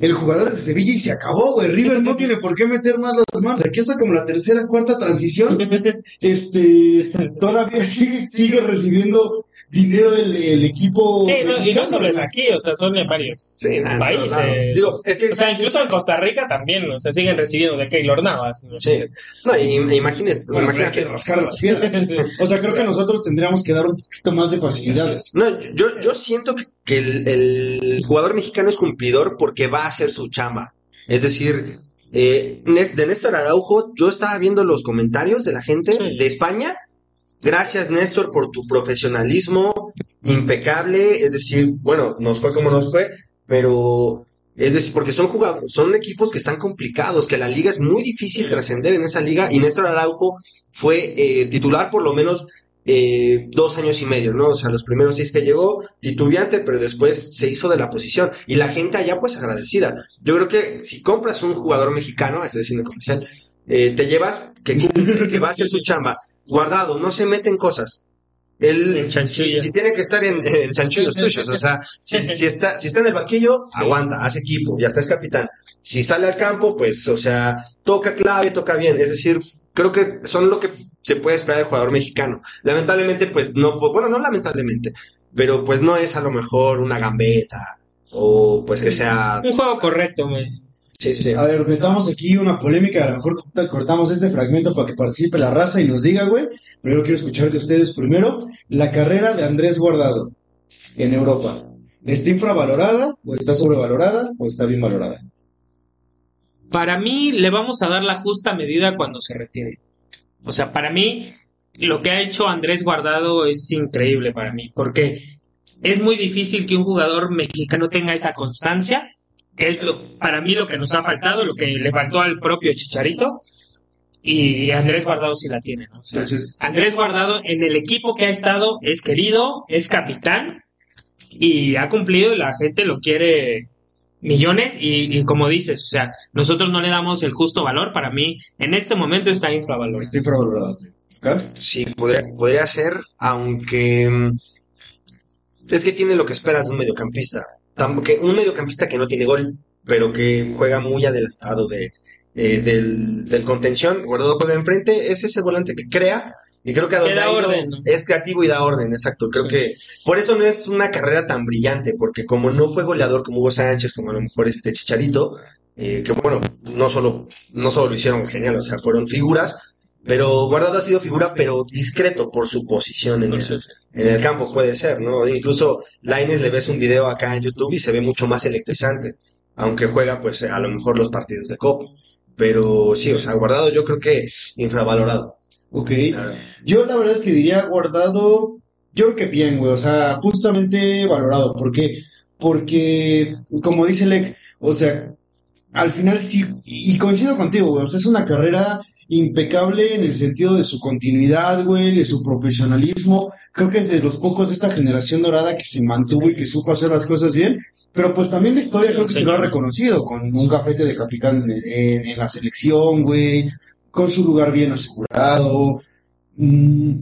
el jugador es de Sevilla y se acabó, güey. River no tiene por qué meter más las manos. Aquí está como la tercera, cuarta transición. Este, todavía sigue, sigue recibiendo dinero el, el equipo. Sí, no, y no solo es aquí, o sea, son en varios Sí, nada, en países. Digo, es que O sea, incluso en Costa Rica también, o sea, siguen recibiendo de Keylor Navas. ¿no? Sí. No, y, imagínate, Bueno, imagínate. que rascar las piedras. O sea, creo que nosotros tendríamos que dar un poquito más de facilidades. No, yo, yo siento que, que el, el jugador mexicano es cumplidor porque va a hacer su chamba. Es decir, eh, de Néstor Araujo, yo estaba viendo los comentarios de la gente Sí. de España. Gracias, Néstor, por tu profesionalismo impecable. Es decir, bueno, nos fue como nos fue, pero es decir, porque son jugadores, son equipos que están complicados, que la liga es muy difícil trascender en esa liga. Y Néstor Araujo fue eh, titular por lo menos eh, dos años y medio, ¿no? O sea, los primeros seis que llegó, titubeante, pero después se hizo de la posición. Y la gente allá, pues agradecida. Yo creo que si compras un jugador mexicano, estoy diciendo comercial, eh, te llevas que que va a hacer su chamba. Guardado, no se mete en cosas. Él, si, si tiene que estar en, en chanchullos tuyos, o sea, si, si está, si está en el banquillo, aguanta, hace equipo, ya está es capitán. Si sale al campo, pues, o sea, toca clave, toca bien. Es decir, creo que son lo que se puede esperar del jugador mexicano. Lamentablemente, pues no, po- bueno, no lamentablemente, pero pues no es a lo mejor una gambeta o pues que sea... Un juego correcto, güey. Sí, sí, sí. A ver, metamos aquí una polémica, a lo mejor corta- cortamos este fragmento para que participe la raza y nos diga, güey. Pero yo quiero escuchar de ustedes primero la carrera de Andrés Guardado en Europa. ¿Está infravalorada o está sobrevalorada o está bien valorada? Para mí le vamos a dar la justa medida cuando se retire. O sea, para mí lo que ha hecho Andrés Guardado es increíble para mí, porque es muy difícil que un jugador mexicano tenga esa constancia, que es lo, para mí lo que nos ha faltado, lo que le faltó al propio Chicharito, y Andrés Guardado sí la tiene, ¿no? O sea, Entonces, Andrés Guardado en el equipo que ha estado es querido, es capitán y ha cumplido y la gente lo quiere millones y, y como dices, o sea, nosotros no le damos el justo valor, para mí en este momento está infravalorado. está infravalorada. ¿ok? Sí, podría, podría ser, aunque mm, es que tiene lo que esperas de un mediocampista. Que un mediocampista que no tiene gol, pero que juega muy adelantado de, eh, del, del contención. Guardado juega enfrente, es ese volante que crea. Y creo que a Que donde da ha ido orden, ¿no? es creativo y da orden, exacto. Creo Sí. que por eso no es una carrera tan brillante, porque como no fue goleador como Hugo Sánchez, como a lo mejor este Chicharito, eh, que bueno, no solo, no solo lo hicieron genial, o sea, fueron figuras, pero Guardado ha sido figura, pero discreto por su posición en el, en el campo, puede ser, ¿no? Incluso Lainez le ves un video acá en YouTube y se ve mucho más electrizante, aunque juega pues a lo mejor los partidos de Copa. Pero sí, o sea, Guardado yo creo que infravalorado. Ok. Yo la verdad es que diría guardado, yo creo que bien, güey, o sea, justamente valorado. ¿Por qué? Porque, como dice Lek, o sea, al final sí, y coincido contigo, güey, o sea, es una carrera impecable en el sentido de su continuidad, güey, de su profesionalismo. Creo que es de los pocos de esta generación dorada que se mantuvo y que supo hacer las cosas bien. Pero pues también la historia creo que se lo ha reconocido con un gafete de capitán en, en la selección, güey, con su lugar bien asegurado. Mm,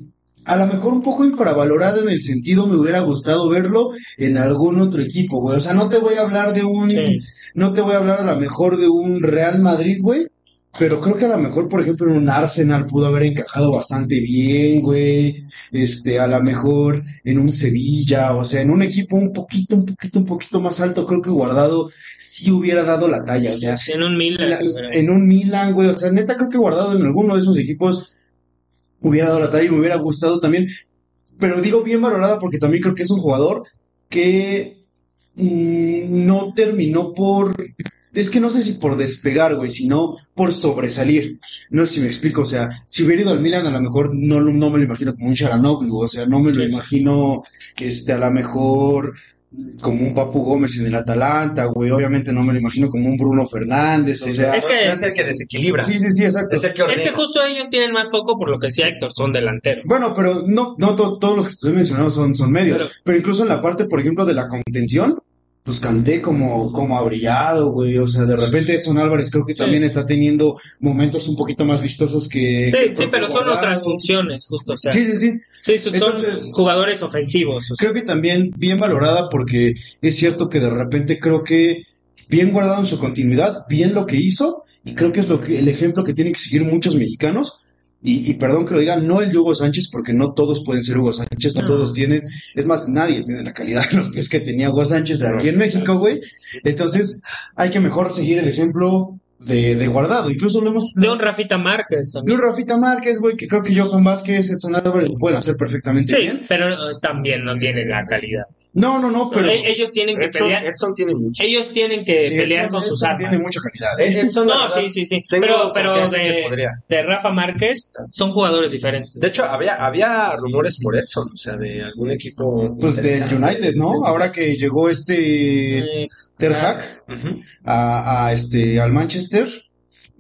a lo mejor un poco infravalorado en el sentido me hubiera gustado verlo en algún otro equipo, güey. O sea, no te voy a hablar de un, Sí. no te voy a hablar a lo mejor de un Real Madrid, güey. Pero creo que a lo mejor, por ejemplo, en un Arsenal pudo haber encajado bastante bien, güey. Este, a lo mejor en un Sevilla, o sea, en un equipo un poquito, un poquito, un poquito más alto, creo que Guardado sí hubiera dado la talla, o sea, en un Milan. la- en un Milan, güey. O sea, neta, creo que guardado en alguno de esos equipos hubiera dado la talla y me hubiera gustado también. Pero digo bien valorada porque también creo que es un jugador que mm, no terminó por. Es que no sé si por despegar, güey, sino por sobresalir. No sé si me explico, o sea, si hubiera ido al Milan, a lo mejor no, lo- no me lo imagino como un Sharanoglu, o sea, no me lo Sí, imagino, este, a lo mejor como un Papu Gómez en el Atalanta, güey, obviamente no me lo imagino como un Bruno Fernández, o sea, Es que- es el que desequilibra. sí, sí, sí, exacto. Es el que. Es que justo ellos tienen más foco por lo que decía Héctor, son delanteros. Bueno, pero no, no to- todos los que te estoy mencionando son, son medios. Pero- Pero, incluso en la parte, por ejemplo, de la contención, pues canté como, como ha brillado, güey. O sea, de repente Edson Álvarez creo que Sí. también está teniendo momentos un poquito más vistosos que. Sí, que sí, pero son otras funciones, justo. O sea, Sí, sí, sí. sí, son Entonces- jugadores ofensivos. o sea. Creo que también bien valorada porque es cierto que de repente creo que bien guardado en su continuidad, bien lo que hizo, y creo que es lo que, el ejemplo que tienen que seguir muchos mexicanos. Y, y perdón que lo diga, no el Hugo Sánchez, porque no todos pueden ser Hugo Sánchez, no No. todos tienen, es más, nadie tiene la calidad de los pies que tenía Hugo Sánchez aquí en México, güey. Entonces, hay que mejor seguir el ejemplo de, de guardado. Incluso lo hemos De un Rafita Márquez de también. un Rafita Márquez, güey, que creo que Johan Vázquez, Edson Álvarez lo pueden hacer perfectamente Sí, bien. pero eh, también no tienen la calidad. No, no, no, pero. E- ellos tienen que Edson, pelear. Edson tiene mucho. Ellos tienen que Sí, pelear Edson- con sus Edson armas. Tiene mucha calidad, ¿eh? Eh, Edson, No, verdad, sí, sí, sí. Pero, pero de, de Rafa Márquez son jugadores diferentes. De hecho, había, había rumores por Edson, o sea, de algún equipo. Pues del interesante. United, ¿no? Ahora que llegó este Eh, Ter Hag Ujú. a, a este al Manchester.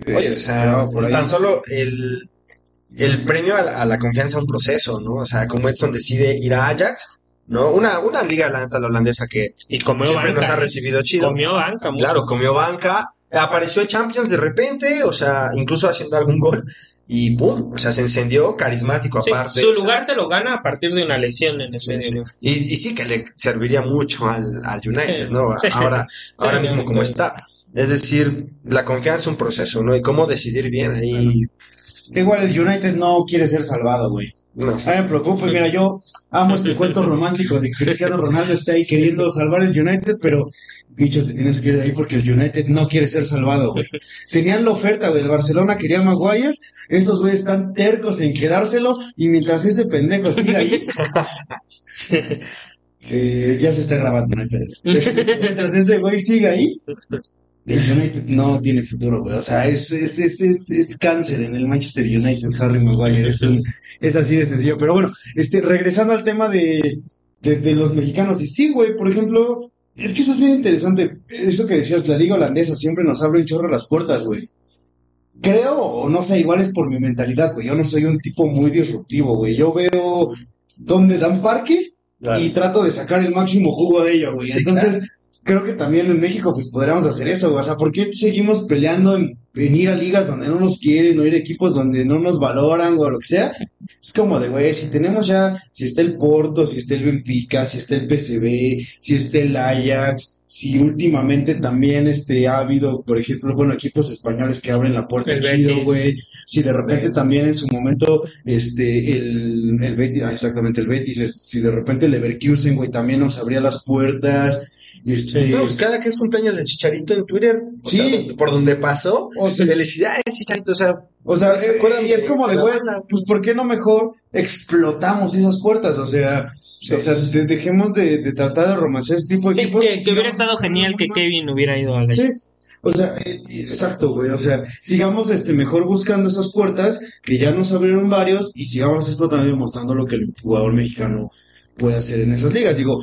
Oye, eh, o se sea, por ahí. tan solo el, el premio a la, a la confianza es un proceso, ¿no? O sea, como Edson decide ir a Ajax, ¿no? Una, una liga, la neta, la holandesa que y comió siempre nos ha. ¿eh? recibido chido. Comió banca. mucho. Claro, comió banca, apareció en Champions de repente, o sea, incluso haciendo algún gol, y pum, o sea, se encendió carismático Sí, aparte. su o sea, lugar se lo gana a partir de una lesión en el sí. Y, y sí que le serviría mucho al, al United, Sí. ¿no? Sí. Ahora, ahora Sí, mismo como está. Es decir, la confianza es un proceso, ¿no? Y cómo decidir bien ahí. Igual el United no quiere ser salvado, güey. No. Me preocupa, mira, yo amo este cuento romántico de que Cristiano Ronaldo está ahí queriendo salvar el United, pero bicho, te tienes que ir de ahí porque el United no quiere ser salvado, güey. Tenían la oferta, güey, el Barcelona quería a Maguire, esos güeyes están tercos en quedárselo, y mientras ese pendejo siga ahí, eh, ya se está grabando, no hay pedo. Mientras ese güey siga ahí, el United no tiene futuro, güey. O sea, es, es, es, es cáncer en el Manchester United, Harry Maguire. Es, un- es así de sencillo. Pero bueno, este, regresando al tema de, de, de los mexicanos. Y sí, güey, por ejemplo, es que eso es bien interesante. Eso que decías, la liga holandesa siempre nos abre un chorro las puertas, güey. Creo, o no sé, igual es por mi mentalidad, güey. Yo no soy un tipo muy disruptivo, güey. Yo veo dónde dan parque y trato de sacar el máximo jugo de ello, güey. Sí, Entonces, creo que también en México, pues podríamos hacer eso, güey. O sea, ¿por qué seguimos peleando en, en ir a ligas donde no nos quieren, o ir a equipos donde no nos valoran, o lo que sea? Es como de, güey, si tenemos ya, si está el Porto, si está el Benfica, si está el PCB, si está el Ajax, si últimamente también este, ha habido, por ejemplo, bueno, equipos españoles que abren la puerta El chido, güey. Si de repente también en su momento, este, el, el Betis, ah, exactamente el Betis, este, si de repente el Leverkusen, güey, también nos abría las puertas, este, No, pues cada que es cumpleaños del Chicharito en Twitter, o Sí. sea, por donde pasó, O sea- felicidades Chicharito, o sea, O sea, ¿Se eh, acuerdan y es de- como de, la güey, pues ¿por qué no mejor explotamos esas puertas? O sea, o sea, de- dejemos de, de tratar de romancear ese tipo de Sí, equipos. que, que hubiera sigamos estado genial que. Kevin hubiera ido al Sí, O sea, eh, exacto, güey. O sea, sigamos este mejor buscando esas puertas que ya nos abrieron varios y sigamos explotando y mostrando lo que el jugador mexicano puede hacer en esas ligas. Digo,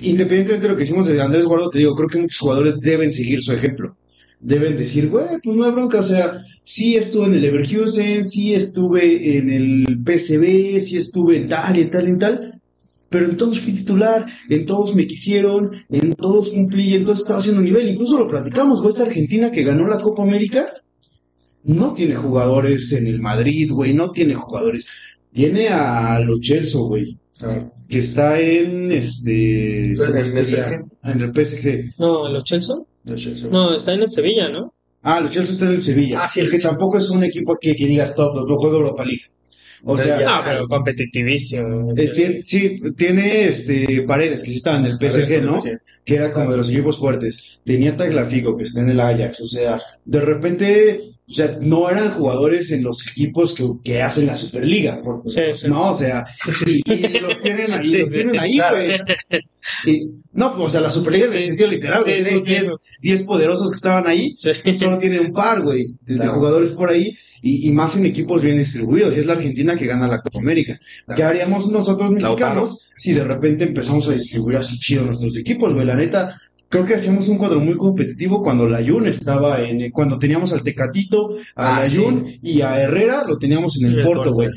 independientemente de lo que hicimos de Andrés Guardo, te digo, creo que muchos jugadores deben seguir su ejemplo. Deben decir, güey, pues no hay bronca, o sea, sí estuve en el Leverkusen, sí estuve en el PCB, sí estuve en tal y en tal y en tal, pero en todos fui titular, en todos me quisieron, en todos cumplí, en todos estaba haciendo nivel. Incluso lo platicamos, güey, esta Argentina que ganó la Copa América, no tiene jugadores en el Madrid, güey, no tiene jugadores. Tiene a Lo Celso, güey, que está en este ¿En el sería- PSG? en el PSG. No, ¿los Chelsea? Lo Chelsea. No, está en el Sevilla, ¿no? Ah, Lo Celso está en el Sevilla. Ah, sí, el que tampoco es un equipo que, que digas top, no juega Europa League. O sea, No, pero competitivísimo. eh, tiene, sí, tiene este Paredes, que sí estaba en el PSG, ¿no? Sí. que era como de los equipos fuertes. Tenía Tagliafico, que está en el Ajax. O sea, de repente, o sea, no eran jugadores en los equipos que, que hacen la Superliga. porque- Sí, sí. No, o sea, y, y los tienen ahí, Sí, los sí, tienen ahí, claro. güey. Y- no, pues, o sea, la Superliga en el sentido literal, güey. Esos sí. 10 10 poderosos que estaban ahí, Sí. solo tiene un par, güey, de, de Claro. jugadores por ahí. Y, y más en equipos bien distribuidos, y es la Argentina que gana la Copa América. ¿Qué haríamos nosotros mexicanos si de repente empezamos a distribuir así chido nuestros equipos, güey? La neta, creo que hacíamos un cuadro muy competitivo cuando la Jun estaba en, eh, cuando teníamos al Tecatito, a Ah, la sí. Jun y a Herrera, lo teníamos en el el Porto, güey.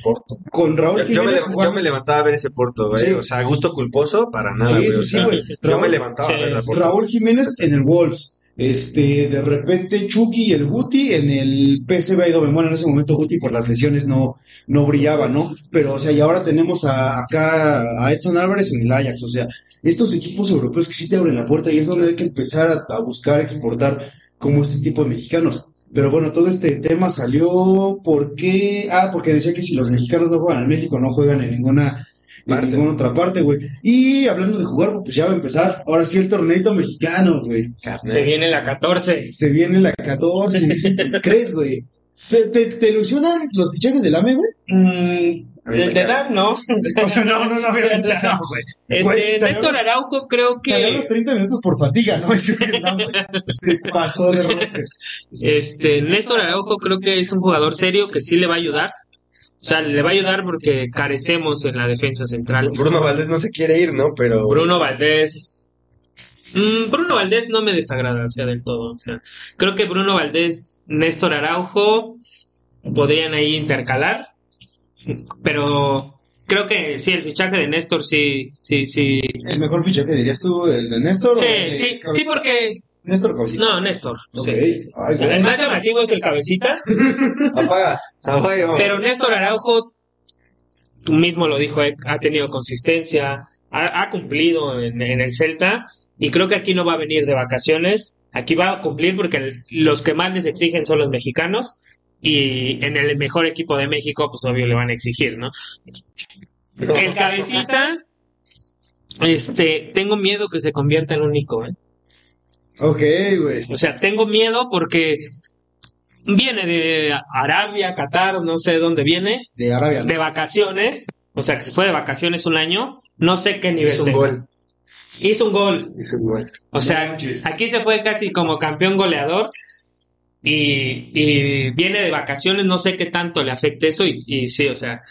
Con Raúl Yo, yo me, Jiménez lev- jugando- yo me levantaba a ver ese Porto, güey. Sí. O sea, gusto culposo para nada, Sí, güey. sí, o sea, güey. Yo me levantaba a ver la Porto. Raúl Jiménez en el Wolves. Este, de repente Chucky y el Guti en el PSV Eindhoven. Bueno, en ese momento Guti por las lesiones no, no brillaba, ¿no? Pero, o sea, y ahora tenemos a, acá a Edson Álvarez en el Ajax. O sea, estos equipos europeos que sí te abren la puerta y es donde hay que empezar a, a buscar exportar como este tipo de mexicanos. Pero bueno, todo este tema salió porque, ah, porque decía que si los mexicanos no juegan en México, no juegan en ninguna, en Parte. ninguna otra parte, güey. Y hablando de jugar, pues ya va a empezar. Ahora sí el torneito mexicano, güey. Se viene la 14. Se viene la 14. ¿Crees, güey? ¿Te, te, te ilusionan los fichajes del AME, güey? Mm, me de edad, no. O sea, no, no, no, obviamente no, güey. Este, Güey, salió- Néstor Araujo creo Salió que los 30 minutos por fatiga, ¿no? Se pasó de rosca. este Néstor Araujo creo que es un jugador serio que sí le va a ayudar. O sea, le va a ayudar porque carecemos en la defensa central. Bruno Valdés no se quiere ir, ¿no? Pero. Bruno Valdés. Mm, Bruno Valdés no me desagrada, o sea, del todo. O sea, creo que Bruno Valdés, Néstor Araujo podrían ahí intercalar. Pero creo que sí, el fichaje de Néstor sí, sí, sí. ¿El mejor fichaje dirías tú, el de Néstor? o Sí, el de sí, sí, porque. Néstor Cabecita. No, Néstor. Ok. sí, sí, sí. Ay, güey. El más llamativo es el cabecita, Apaga. Apaga, vamos. pero Néstor Araujo, tú mismo lo dijo, eh, ha tenido consistencia, ha, ha cumplido en, en el Celta, y creo que aquí no va a venir de vacaciones. Aquí va a cumplir porque los que más les exigen son los mexicanos, y en el mejor equipo de México, pues obvio le van a exigir, ¿no? No. El cabecita, este, tengo miedo que se convierta en un Nico, ¿eh? Ok, güey. O sea, tengo miedo porque viene de Arabia, Qatar, no sé dónde viene, De Arabia. ¿no? de vacaciones, o sea, que se fue de vacaciones un año, no sé qué nivel Hizo un tenga. gol. Hizo un gol. Hizo un gol. O sea, aquí se fue casi como campeón goleador y, y viene de vacaciones, no sé qué tanto le afecte eso y, y sí, o sea,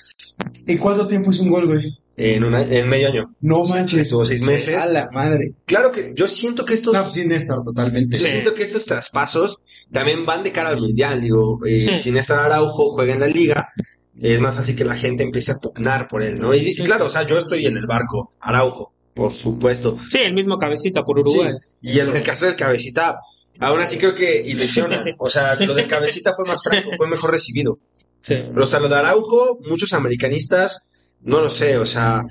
¿En cuánto tiempo hizo un gol, güey? En, una, en medio año. No manches. Estuvo seis meses. A la madre. Claro que yo siento que estos. No, pues totalmente. Yo Sí. siento que estos traspasos también van de cara al mundial. Digo, eh, Sí. si Néstor Araujo juega en la liga, es más fácil que la gente empiece a pugnar por él, ¿no? Y, Sí. claro, o sea, yo estoy en el barco, Araujo, por supuesto. sí, el mismo cabecita por Uruguay. Sí, Y en el caso del cabecita, aún así creo que ilusiona. O sea, lo del cabecita fue más franco, fue mejor recibido. Sí. Pero, o sea, lo de Araujo, muchos americanistas, no lo sé, o sea,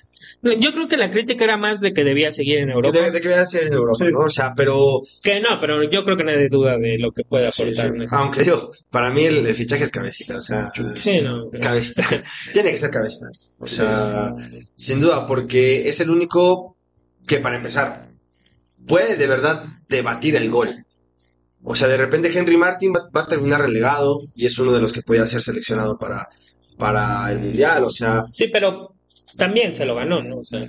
Yo creo que la crítica era más de que debía seguir en que Europa. debe, de que debe ser en Europa, Sí. ¿no? O sea, pero, Que no, pero yo creo que nadie duda de lo que puede aportar. Aunque digo, para mí el, el fichaje es cabecita, o sea, Sí, no. cabecita, tiene que ser cabecita. O sea, sin duda, porque es el único que para empezar puede de verdad debatir el gol. O sea, de repente Henry Martin va, va a terminar relegado y es uno de los que puede ser seleccionado para, para el mundial. O sea, Sí, pero también se lo ganó, ¿no? O sea,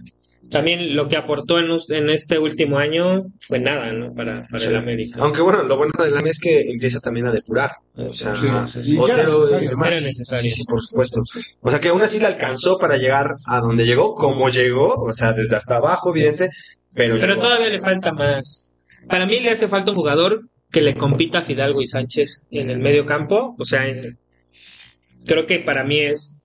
también lo que aportó en, en este último año fue nada, ¿no? Para, para Sí. el América. Aunque bueno, lo bueno de la es que empieza también a depurar. O sea, Sí, sí, sí. Ya era Otero y necesario, demás. Sí. Sí, sí, por supuesto. O sea, que aún así le alcanzó para llegar a donde llegó, como llegó, o sea, desde hasta abajo, evidente, pero, Pero llegó. todavía le falta más. Para mí le hace falta un jugador que le compita a Fidalgo y Sánchez en el medio campo. O sea, en- creo que para mí es,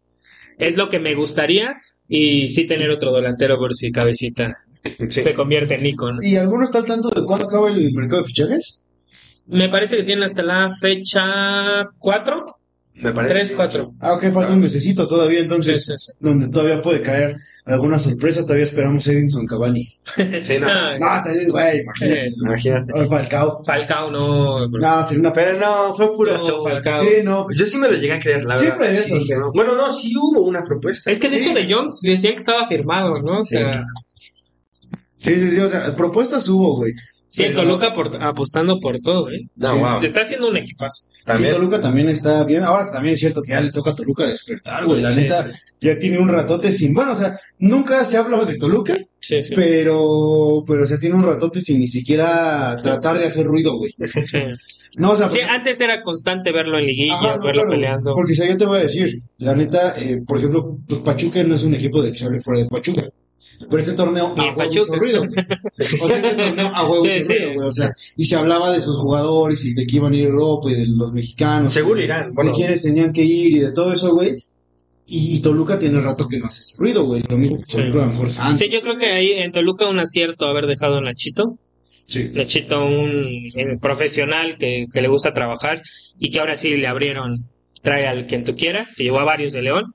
es lo que me gustaría. Y sí tener otro delantero por si cabecita Sí. se convierte en ícono. ¿Y alguno está al tanto de cuándo acaba el mercado de fichajes? Me parece que tiene hasta la fecha 4, Me parece. 3, 4. Ah, ok, falta un mesecito todavía, entonces, Sí, sí, donde todavía puede caer alguna sorpresa, todavía esperamos Edinson Cavani. Sí, no. Ah, No, ahí, güey, imagínate. eh, Imagínate. O Falcao. Falcao no. No, sería una... Pero no, fue pura No, toma. Falcao. Sí, no. Yo sí me lo llegué a creer, la Siempre verdad. ¿no? no. Bueno, no, sí hubo una propuesta. Es que de hecho de Jong decían que estaba firmado, ¿no? O Sí. sea, Sí, sí, sí, o sea, propuestas hubo, güey. Sí, el Toluca por- apostando por todo, ¿eh? No, Sí. wow. Se está haciendo un equipazo. También. Sí, Toluca también está bien. Ahora también es cierto que ya le toca a Toluca despertar, güey. La Sí, neta, sí. ya tiene un ratote sin. Bueno, o sea, nunca se habla de Toluca, Sí, sí. pero, pero se tiene un ratote sin ni siquiera tratar de hacer ruido, güey. Sí. No, o sea, Sí, antes era constante verlo en liguillas, Ajá, no, verlo claro, peleando. Porque o sea, yo te voy a decir, la neta, eh, por ejemplo, pues Pachuca no es un equipo de echarle fuera de Pachuca. Pero este torneo a huevo hizo ruido, güey. O sea, este torneo a huevo hizo ruido, güey. O sea, y se hablaba de sus jugadores y de que iban a ir a Europa y de los mexicanos. Seguro irán. Bueno, de quiénes tenían que ir y de todo eso, güey. Y, y Toluca tiene rato que no hace ese ruido, güey. Lo mismo, Sí. ejemplo, a lo mejor Santos. Sí, yo creo que ahí en Toluca un acierto haber dejado a Nachito. Sí. Nachito, un eh, profesional que, que le gusta trabajar y que ahora sí le abrieron, trae al quien tú quieras, se llevó a varios de León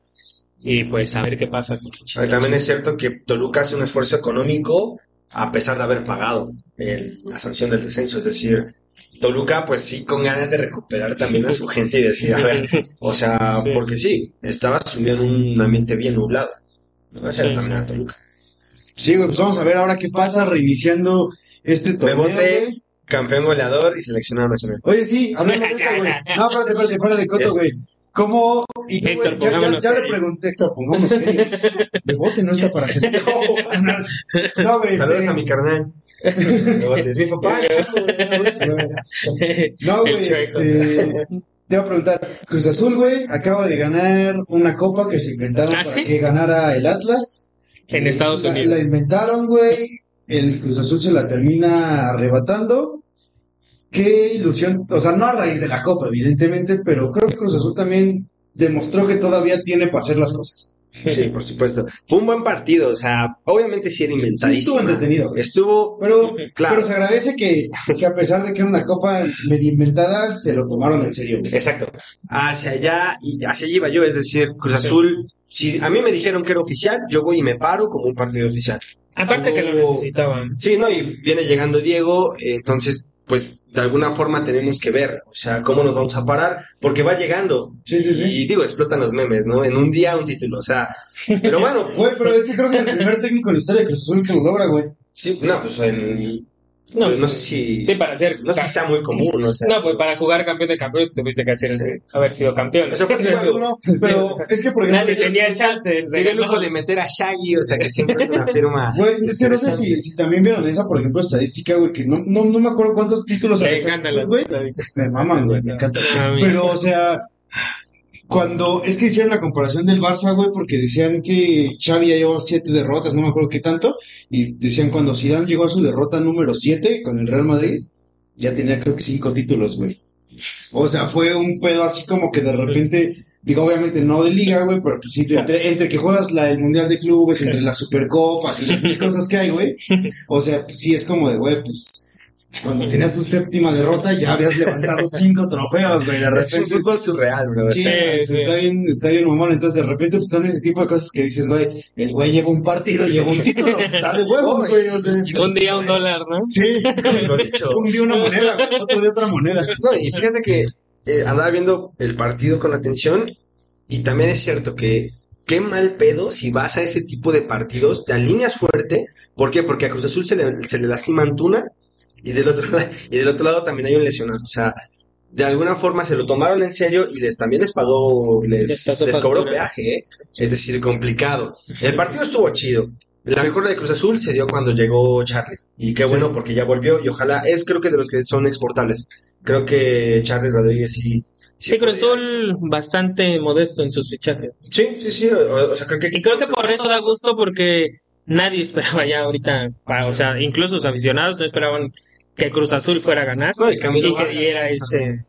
y pues a ver qué pasa con también es cierto que Toluca hace un esfuerzo económico a pesar de haber pagado el- la sanción del descenso. Es decir, Toluca, pues sí, con ganas de recuperar también a su gente y decir, a ver, o sea, Sí. porque sí, estaba sumido en un ambiente bien nublado. No va a ser Sí, también sí. a Toluca. Sí, pues vamos a ver ahora qué pasa reiniciando este torneo. Bebote, campeón goleador y seleccionado nacional. Oye, sí, hablando de eso, güey. No, espérate, espérate, espérate, Coto, güey. ¿Cómo? Y Héctor, ya, ya, ya le pregunté, Héctor, pongámonos serios. Bebote no está para ser. No, güey. Saludos este- a mi carnal. Bebote, es mi papá. No, güey, este, te voy a preguntar, Cruz Azul, güey, acaba de ganar una copa que se inventaron ¿Ah, para sí? que ganara el Atlas. En Eh, Estados la- Unidos. La, inventaron, güey, el Cruz Azul se la termina arrebatando. Qué ilusión, o sea, no a raíz de la copa, evidentemente, pero creo que Cruz Azul también demostró que todavía tiene para hacer las cosas. Sí, por supuesto. Fue un buen partido, o sea, obviamente sí era Sí, inventadísimo. estuvo entretenido. Estuvo, Pero, Claro. pero se agradece que, que a pesar de que era una copa medio inventada, se lo tomaron en serio. exacto, hacia allá y hacia allá iba yo, es decir, Cruz Azul, si a mí me dijeron que era oficial, yo voy y me paro como un partido oficial. Aparte que lo necesitaban. Sí, ¿no? Y viene llegando Diego, entonces, pues, de alguna forma tenemos que ver, o sea, cómo nos vamos a parar, porque va llegando. Sí, sí, sí. Y digo, explotan los memes, ¿no? En un día un título, o sea, pero bueno, Güey, pero ese creo que es el primer técnico en la historia de Cruz Azul que lo logra, güey. sí, no, pues en, No, no, sé si, sí, para ser. no sé si sea muy común, o sea. No, pues para jugar campeón de campeones tuviste que hacer, Sí. haber sido campeón. O sea, pues, No, no, pero es que por ejemplo... Nadie tenía chance. de Se dio el lujo de meter a Shaggy, o sea, que siempre es una firma. Güey, es que no sé si, si también vieron esa, por ejemplo, estadística, güey, que no, no, no me acuerdo cuántos títulos Me encantan las güey. Me maman, güey, me encanta. Pero, o sea, cuando, es que hicieron la comparación del Barça, güey, porque decían que Xavi ya llevó siete derrotas, no me acuerdo qué tanto, y decían cuando Zidane llegó a su derrota número siete con el Real Madrid, ya tenía creo que cinco títulos, güey. O sea, fue un pedo así como que de repente, digo, obviamente no de liga, güey, pero pues sí, entre, entre que juegas la, el Mundial de Clubes, entre las Supercopas y las mil cosas que hay, güey, o sea, pues sí es como de, güey, pues cuando tenías tu séptima derrota ya habías levantado cinco trofeos, güey, de Es un repente. fútbol surreal, bro. Sí, Sí, pues, sí. está bien, está bien mamón, entonces de repente pues, son ese tipo de cosas que dices, güey, el güey lleva un partido, lleva un título, está de huevos, güey, o sea, Un día un dólar, ¿no? sí, Lo dicho. un día una moneda, güey, otro día otra moneda. No, y fíjate que eh, andaba viendo el partido con atención y también es cierto que qué mal pedo si vas a ese tipo de partidos, te alineas fuerte. ¿Por qué? Porque a Cruz Azul se le, se le lastima Antuna y del otro lado, y del otro lado también hay un lesionado. O sea, de alguna forma se lo tomaron en serio y les también les pagó, les, Les cobró peaje, ¿eh? es decir, complicado. El partido estuvo chido. La mejora de Cruz Azul se dio cuando llegó Charlie. Y qué bueno porque ya volvió y ojalá, es creo que de los que son exportables. Creo que Charlie Rodríguez sí. Sí, Cruz Azul bastante modesto en sus fichajes. Sí, sí, sí. O, o sea, creo que. Y creo que por eso da gusto porque nadie esperaba ya ahorita, o sea, incluso los aficionados no esperaban que Cruz Azul fuera a ganar No, y Camilo y que diera ese...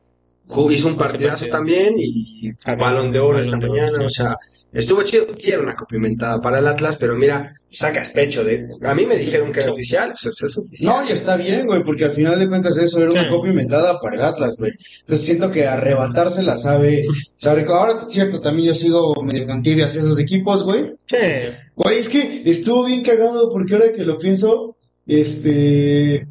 Hizo un partidazo también y balón de oro esta mañana, sí. o sea, estuvo chido. Sí, era una cumplimentada para el Atlas, pero mira, sacas pecho de. A mí me dijeron que era oficial, pues es oficial. No, y está bien, güey, porque al final de cuentas eso era una Sí. copia inventada para el Atlas, güey. Entonces siento que arrebatársela sabe, sabe. Ahora es cierto, también yo sigo medio con tibia hacia esos equipos, güey. Sí, Güey, es que estuvo bien cagado porque ahora que lo pienso, este, la-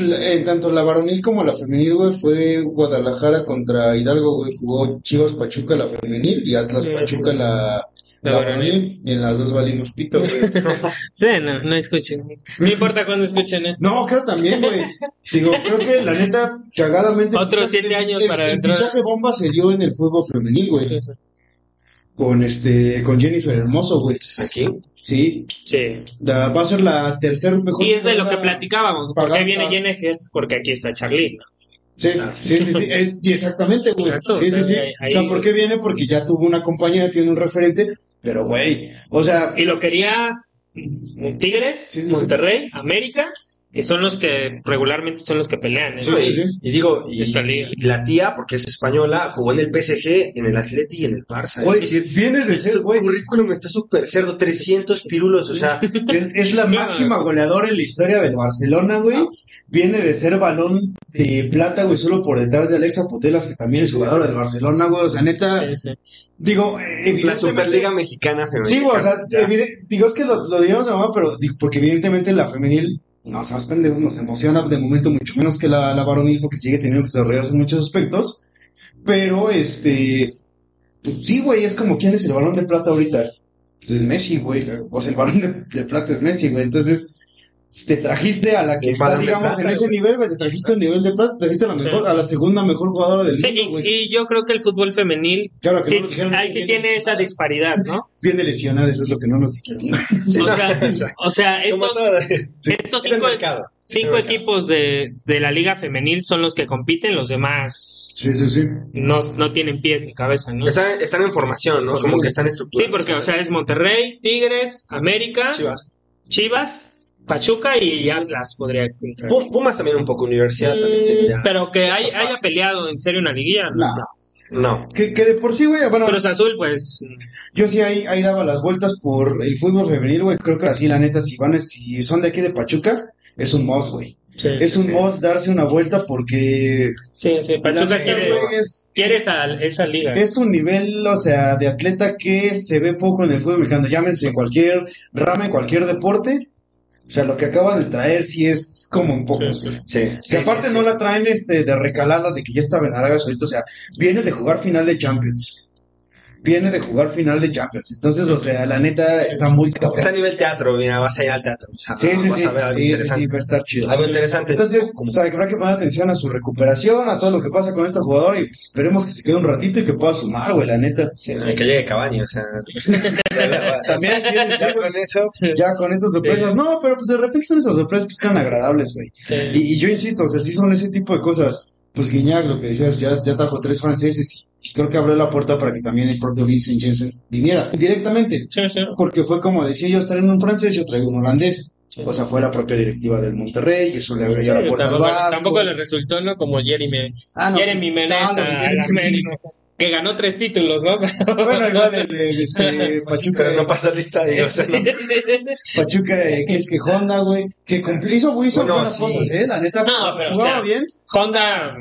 en tanto la varonil como la femenil, güey, fue Guadalajara contra Hidalgo, güey, jugó Chivas Pachuca la femenil y Atlas Sí, Pachuca pues, la, la la varonil. y en las dos valimos pito, güey. sí, no, no escuchen. No importa cuando escuchen esto. No, creo también, güey. Digo, creo que la neta, cagadamente. el Otros siete años el- para el entrar. fichaje bomba se dio en el fútbol femenil, güey. Sí, sí. Con este, con Jennifer Hermoso, güey. Aquí. Sí. Sí. La- va a ser la tercera mejor. Y es de lo que platicábamos. ¿Por qué viene Jennifer? Porque aquí está Charly. ¿no? Sí, sí, sí, sí, eh, y exactamente, güey. Exacto, Sí, sí, sí. ahí- O sea, ¿por qué viene? Porque ya tuvo una compañía, tiene un referente, pero, güey, o sea, Y lo quería Tigres, Sí, sí, sí. Monterrey, América, que son los que regularmente son los que pelean. ¿eh? Sí, y, sí. y digo, y, Esta liga. y la tía, porque es española, jugó en el PSG, en el Atleti y en el Barça. güey, es decir, viene de ser, güey, currículum está súper cerdo, 300 pirulos, o sea, es, es la máxima goleadora en la historia del Barcelona, güey. Viene de ser balón de plata, güey, solo por detrás de Alexa Putelas, que también es jugadora del Barcelona, güey. O sea, neta, Sí, sí. digo, eh, la evidentemente- Superliga Mexicana femenina. Sí, güey, o sea, digo, es que lo, lo diríamos de mamá, pero digo, porque evidentemente la femenil, no seamos pendejos, nos emociona de momento mucho menos que la, la varonil, porque sigue teniendo que desarrollarse en muchos aspectos. Pero, este, pues sí, güey, es como, ¿quién es el balón de plata ahorita? Pues es Messi, güey. O sea, el balón de, de plata es Messi, güey. Entonces, te trajiste a la que está, digamos, plata, en ese güey. nivel, güey. Te trajiste al nivel de plata, te trajiste a la Sí, mejor, sí. a la segunda mejor jugadora del Sí, mundo, y, güey. y yo creo que el fútbol femenil, Claro que sí, no nos dijeron ahí sí tiene esa disparidad, ¿no? Viene lesionada, eso es lo que no nos dijeron. Sí, o, sea, o sea, estos, cinco, el cinco equipos de, de la liga femenil son los que compiten, los demás Sí, sí, sí. no, no tienen pies ni cabeza, ¿no? Están, están en formación, ¿no? Como que están Sí, estructurados. porque, o sea, es Monterrey, Tigres, América, Chivas. Chivas, Pachuca y Atlas podría entrar. Pum- Pumas también un poco, universidad Mm. Pero que hay- haya peleado en serio una liguilla. ¿no? No. No. Que, que de por sí, güey, bueno, Cruz Azul, pues. yo sí ahí, ahí daba las vueltas por el fútbol femenil, güey. Creo que así, la neta, si van, si son de aquí de Pachuca, es un must, güey. Sí, Es un sí. must darse una vuelta porque sí, sí, Pachuca quiere, es, quiere esa, esa liga. es un nivel, o sea, de atleta que se ve poco en el fútbol mexicano. Llámense en cualquier rama, en cualquier deporte. O sea, lo que acaban de traer sí es como un poco. Sí, sí. Sí. Si aparte no la traen este de recalada de que ya estaba en Arabia Saudita, o sea, viene de jugar final de Champions. Viene de jugar final de Champions. Entonces, o sea, la neta está muy cabrón. Está a nivel teatro, mira, vas a ir al teatro. O sea, Sí, sí, vas sí. a ver algo Sí, interesante. sí, va a estar chido. Algo interesante. Entonces, o sea, habrá que poner atención a su recuperación, a todo lo que pasa con esta jugadora y pues, esperemos que se quede un ratito y que pueda sumar, güey, la neta. Sí, y que llegue Cavani, o sea. También, sí, ya con eso. Ya con estas sorpresas. No, pero pues de repente son esas sorpresas que están agradables, güey. Sí. Y, y yo insisto, o sea, sí son ese tipo de cosas. Pues Guiñac, lo que decías, ya, ya trajo tres franceses y creo que abrió la puerta para que también el propio Vincent Jensen viniera directamente. Sí, sí. Porque fue como decía yo, traen un francés, yo traigo un holandés. Sí. O sea, fue la propia directiva del Monterrey y eso le abrió la puerta al Vasco. tampoco le resultó, ¿no? Como Jeremy, Ah, no, Jeremy sí. Menez No, no, a Jeremy la América, que ganó tres títulos, ¿no? Bueno, igual el de este, Pachuca, Pero no pasó el estadio, o sea, no. Pachuca, eh, que es que Honda, güey, que cumplió, hizo, hizo Bueno, buenas sí. cosas, eh, la neta, No, pero, o jugaba sea, bien. Honda,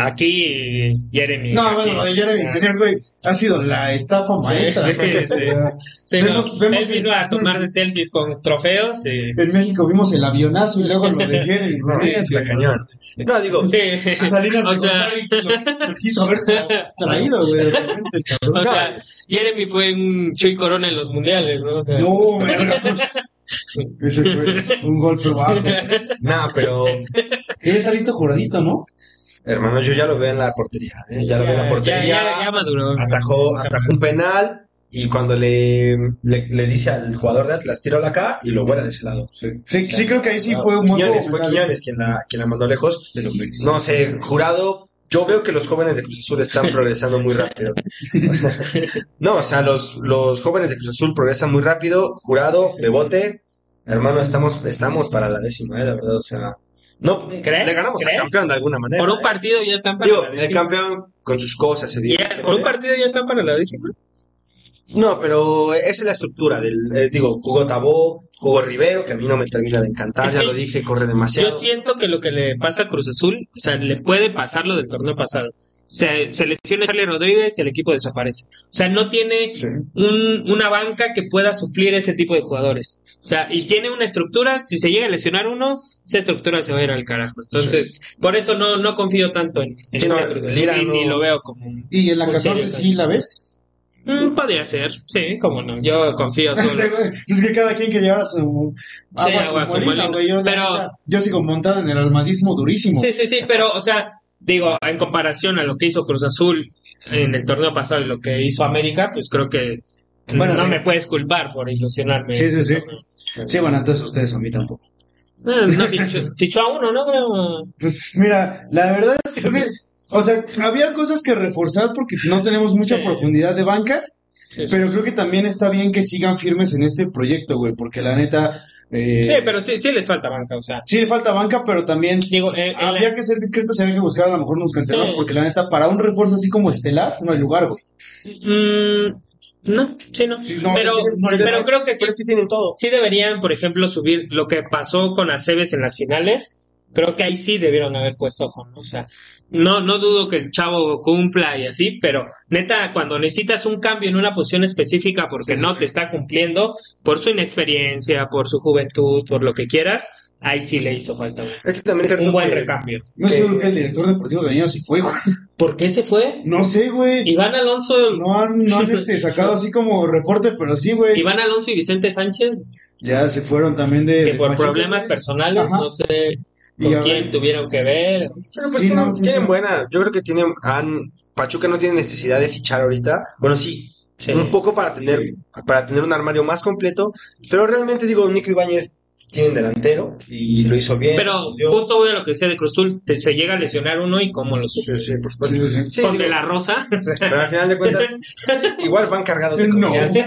aquí, Jeremy. No, aquí. bueno, lo de Jeremy Ah, Menez, güey, ha sido la estafa maestra. sí, güey. sí. O sea, Sí, Vemos- no, vemos él vino el- a tomar selfies con trofeos y... En México vimos el avionazo y luego lo de Jeremy No, Menez, está güey. cañón. No, digo, Sí. A Salinas O de sea, lo, lo quiso haber traído, güey, de repente, el cabrón. o sea, Jeremy fue un Chuy Corona en los mundiales, ¿no? O sea, No, verga. Ese fue un golpe bajo. no, pero ya está listo juradito, ¿no? hermano, yo ya lo veo en la portería. ¿eh? Ya lo veo en la ya, portería. ya, ya maduró. Atajó, atajó un penal y cuando le, le, le dice al jugador de Atlas, tíralo acá y lo vuela de ese lado. Sí, sí, sí creo que ahí sí fue un buen Quiñones, fue. Quiñones quien la, quien la mandó lejos. De los Betis. No sé, jurado, yo veo que los jóvenes de Cruz Azul están progresando muy rápido. no, o sea, los, los jóvenes de Cruz Azul progresan muy rápido. Jurado, Bebote, hermano, estamos, estamos para la décima, eh, la verdad, o sea. No, ¿Crees? le ganamos ¿Crees? al campeón de alguna manera. Por un eh. partido ya están para Digo, la el décima. campeón con sus cosas, por un partido ya están para la décima. No, pero esa es la estructura del, eh, digo, jugó Tabó, jugó Rivero, que a mí no me termina de encantar, Es ya que lo dije, corre demasiado. Yo siento que lo que le pasa a Cruz Azul, o sea, le puede pasar lo del torneo pasado. Se, se lesiona Charlie Rodríguez y el equipo desaparece. O sea, no tiene Sí. un- una banca que pueda suplir ese tipo de jugadores. O sea, y tiene una estructura, si se llega a lesionar uno, esa estructura se va a ir al carajo. Entonces, por eso no, no confío tanto en, en Sí, no, Cruz Azul no- ni lo veo como... un- Y en la Un 14 serio, sí la ves. Mm, podría ser, sí, cómo no. Yo confío solo. Güey, es que cada quien que llevara su Sí, agua, su güey. Yo, Pero- yo sigo montada en el almadismo durísimo. Sí, sí, sí, pero, o sea, digo, en comparación a lo que hizo Cruz Azul en el torneo pasado y lo que hizo América, pues creo que Bueno, no sí. me puedes culpar por ilusionarme. Sí, sí, sí. Sí, bueno, entonces ustedes a mí tampoco. Eh, no, fichó, fichó a uno, ¿no? Creo. Pues mira, la verdad es que- o sea, había cosas que reforzar porque no tenemos mucha Sí. profundidad de banca, Sí, sí. pero creo que también está bien que sigan firmes en este proyecto, güey, porque la neta... eh, Sí, pero sí, sí les falta banca, o sea. sí le falta banca, pero también Digo, eh, la- había que ser discretos y había que buscar a lo mejor unos canteranos, porque la neta, para un refuerzo así como estelar, no hay lugar, güey. Mm, no, sí, no. Sí, no, pero, no, pero creo que sí, Pero es que tienen todo. sí deberían, por ejemplo, subir lo que pasó con Aceves en las finales. Creo que ahí sí debieron haber puesto ojo, ¿no? O sea, no, no dudo que el chavo cumpla y así, pero neta, cuando necesitas un cambio en una posición específica porque no te está cumpliendo, por su inexperiencia, por su juventud, por lo que quieras, ahí sí le hizo falta un, Es que también es un buen que- recambio. No sé que- por qué el director deportivo de sí fue, güey. ¿Por qué se fue? No sé, güey. Iván Alonso, No han, no han este, sacado así como reporte, pero sí, güey. Iván Alonso y Vicente Sánchez, Ya se fueron también de. que de por Pachuca, problemas güey. personales, Ajá. no sé con quién ver- tuvieron que ver. Pero pues Sí, tienen, no, buena, yo creo que tienen, han, Pachuca no tiene necesidad de fichar ahorita, bueno sí, Sí. un poco para tener, para tener un armario más completo, pero realmente digo, Nico Ibáñez tiene delantero y lo hizo bien. Pero justo voy a lo que decía de Cruz Azul, te- se llega a lesionar uno y cómo lo Sí, sí, por supuesto. Sí, sí, sí. Sí, Con digo, de la Rosa. pero al final de cuentas, igual van cargados de No. confianza.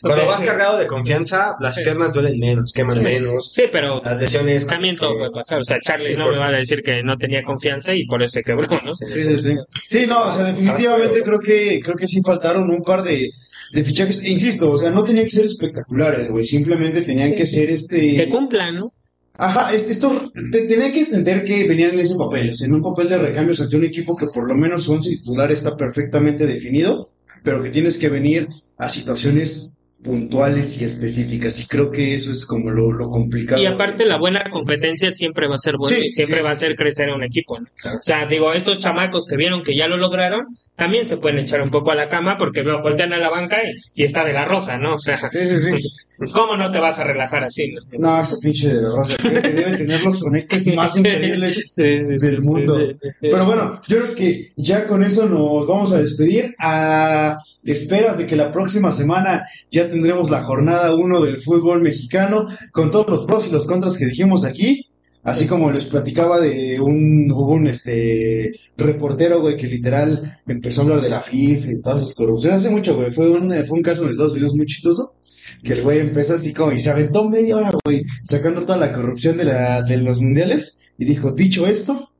Cuando Ok. vas cargado de confianza, las piernas duelen menos, queman menos, Sí, pero las lesiones. también todo puede pasar. O sea, Charlie Sí, no me va a decir que no tenía confianza y por eso se quebró, ¿no? Sí, Sí, sí, sí. Sí, no, o sea, definitivamente creo que, creo que sí faltaron un par de, de fichajes. Insisto, o sea, no tenían que ser espectaculares, güey. Simplemente tenían que ser este. Que cumplan, ¿no? Ajá, es- esto, te, tenía que entender que venían en ese papel, en un papel de recambios ante un equipo que por lo menos su once titular está perfectamente definido, pero que tienes que venir a situaciones puntuales y específicas, y creo que eso es como lo, lo complicado. Y aparte la buena competencia siempre va a ser bueno Sí, y siempre sí, va a hacer crecer a un equipo. ¿no? O sea, digo, estos chamacos que vieron que ya lo lograron, también se pueden echar un poco a la cama porque veo, voltean a la banca y, y está de la rosa, ¿no? O sea, Sí, sí, sí. ¿cómo no te vas a relajar así? no? No, ese pinche de la Rosa, creo que debe tener los conectes más increíbles del mundo. Pero bueno, yo creo que ya con eso nos vamos a despedir a esperas de que la próxima semana ya tendremos la jornada 1 del fútbol mexicano con todos los pros y los contras que dijimos aquí. Así como les platicaba de un, este reportero, güey, que literal empezó a hablar de la FIFA y todas esas corrupciones. Hace mucho, güey. Fue un, fue un caso en Estados Unidos muy chistoso. Que el güey empezó así como y se aventó media hora, güey, sacando toda la corrupción de, la, de los mundiales. Y dijo, dicho esto,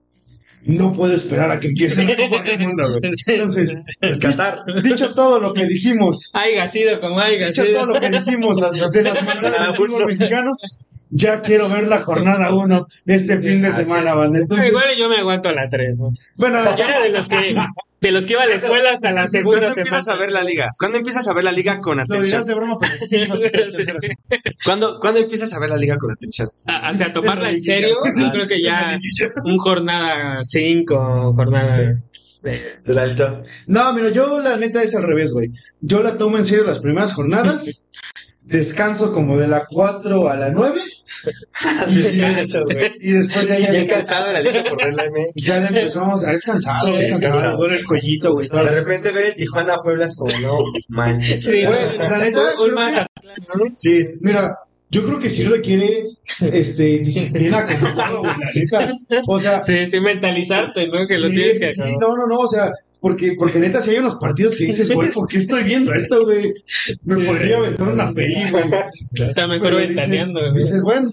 no puedo esperar a que empiece la Copa del Mundo, güey. Entonces, Rescatar. dicho todo lo que dijimos, Haiga sido como haiga dicho todo lo que dijimos de las mandanas del fútbol mexicano, ya quiero ver la jornada 1 este fin de semana, banda. Entonces, Igual yo me aguanto a la 3, ¿no? bueno, Yo era de los que, de los que iba a la escuela hasta la segunda ¿Cuándo empiezas semana. a ver la liga? ¿Cuándo empiezas a ver la liga con lo atención? de broma, pero sí, no sé, Sí, sí. ¿Cuándo, ¿Cuándo empiezas a ver la liga con atención? A- O sea, tomarla en serio, yo creo que ya un jornada 5, jornada... de- De la alta. No, mira, yo la neta es al revés, güey. Yo la tomo en serio las primeras jornadas. Descanso como de la 4 a la 9. y, Descanso, güey. y después ya, Bien ya, cansado la liga por ver la MX. ya le empezamos a descansar, Sí, güey, descansado. cansado, duele el cuellito, güey. De repente ver el Tijuana Puebla es como, no manches. Sí, Güey, la neta, Un creo que- Mazatlán, ¿no? Sí, sí, sí. Mira, yo creo que sí requiere este, disciplina como todo, güey, la neta. O sea, Sí, sí, mentalizarte, ¿no? Que lo sí, tienes sí, que sí, hacer. no, no, no, o sea, porque, porque neta, si hay unos partidos que dices, güey, ¿por qué estoy viendo esto, güey? Me Sí. podría aventar una peli, güey. Está mejor Pero ventaneando, dices, dices, bueno,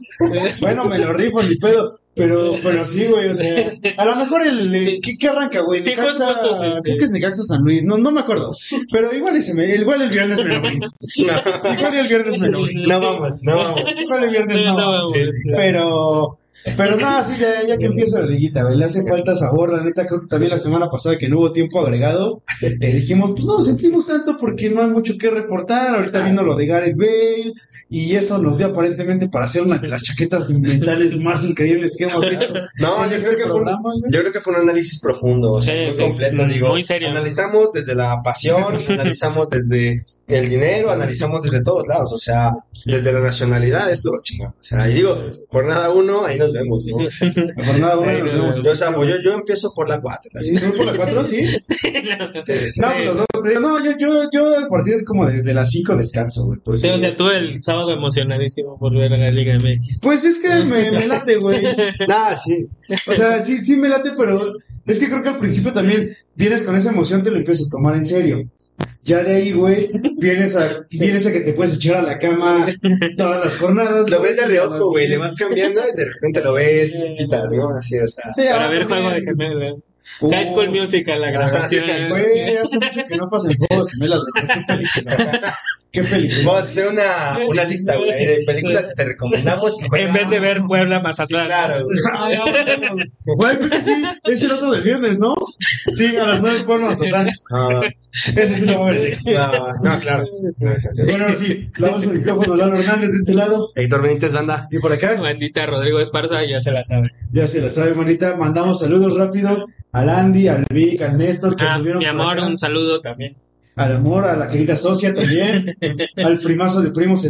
bueno, me lo rifo, ni pedo. Pero, pero sí, güey, o sea, a lo mejor el, el- ¿qué, qué arranca, güey? Sí, Necaxa- justo, justo, sí. creo que es Necaxa San Luis, no, no me acuerdo. Pero igual ese me, igual el viernes me lo brinco. Igual el viernes me lo brinco. No vamos, no vamos. Igual el viernes no. no vamos. Sí, sí. Pero, pero nada, sí, ya, ya que empieza la liguita, güey, le hace falta sabor, la neta, creo que también la semana pasada que no hubo tiempo agregado, eh, dijimos, pues no lo sentimos tanto porque no hay mucho que reportar, ahorita viendo lo de Gareth Bale, y eso nos dio aparentemente para hacer una de las chaquetas mentales más increíbles que hemos hecho No, yo este creo que fue un- programa. Yo creo que fue un análisis profundo, o sea, Sí, muy sí, completo, sí, digo. muy serio. Analizamos desde la pasión, analizamos desde el dinero, analizamos desde todos lados, o sea, desde la nacionalidad, esto chingón. O sea, y digo, jornada uno, ahí nos vemos, ¿no? La jornada uno nos vemos. Yo, o sea, yo, yo empiezo por la cuatro. así. ¿Sí? ¿Tú por la cuatro? Sí. Sí, sí, sí. No, pero no, yo, yo, yo a partir como de, de las cinco descanso, güey. porque- Sí, o sea, tú el sábado emocionadísimo por ver a la Liga MX. Pues es que me, me late, güey. Nah, sí. O sea, sí, sí me late, pero es que creo que al principio también vienes con esa emoción, te lo empiezas a tomar en serio. Ya de ahí, güey, vienes a, vienes a que te puedes echar a la cama todas las jornadas. Lo ves de reojo, güey, le vas cambiando y de repente lo ves y quitas, ¿no? Así, o sea. Sí, Para ahora ver. Juego de Gemelas. Uh, High School Musical, la grabación. Güey, hace mucho que no pasa el juego de gemelas, güey. Qué película. Vamos a hacer una, una lista, güey, de películas que te recomendamos. y En vez de ver Puebla Mazatlán. Claro, güey. Ah, ya, bueno. Güey, creo que sí, es el otro del viernes, ¿no? Sí, a las nueve por Mazatlán. No, Ese sí lo voy a ver. no, no, claro. Bueno, sí, le damos el micrófono Lalo Hernández de este lado. Héctor Benítez, banda. Y por acá, Bandita Rodrigo Esparza, ya se la sabe. ya se la sabe, manita. Mandamos saludos rápido al Andy, al Vic, al Néstor, que Ah, estuvieron mi amor, un saludo también. Al amor, a la querida socia también. al primazo de primos,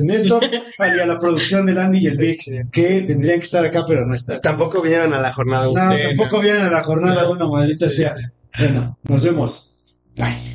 al- Y a la producción del Andy y el Vic, que tendrían que estar acá, pero no están. Tampoco vinieron a la jornada. No, Sí, tampoco vienen a la jornada, bueno, maldita sea. Bueno, nos vemos. Bye.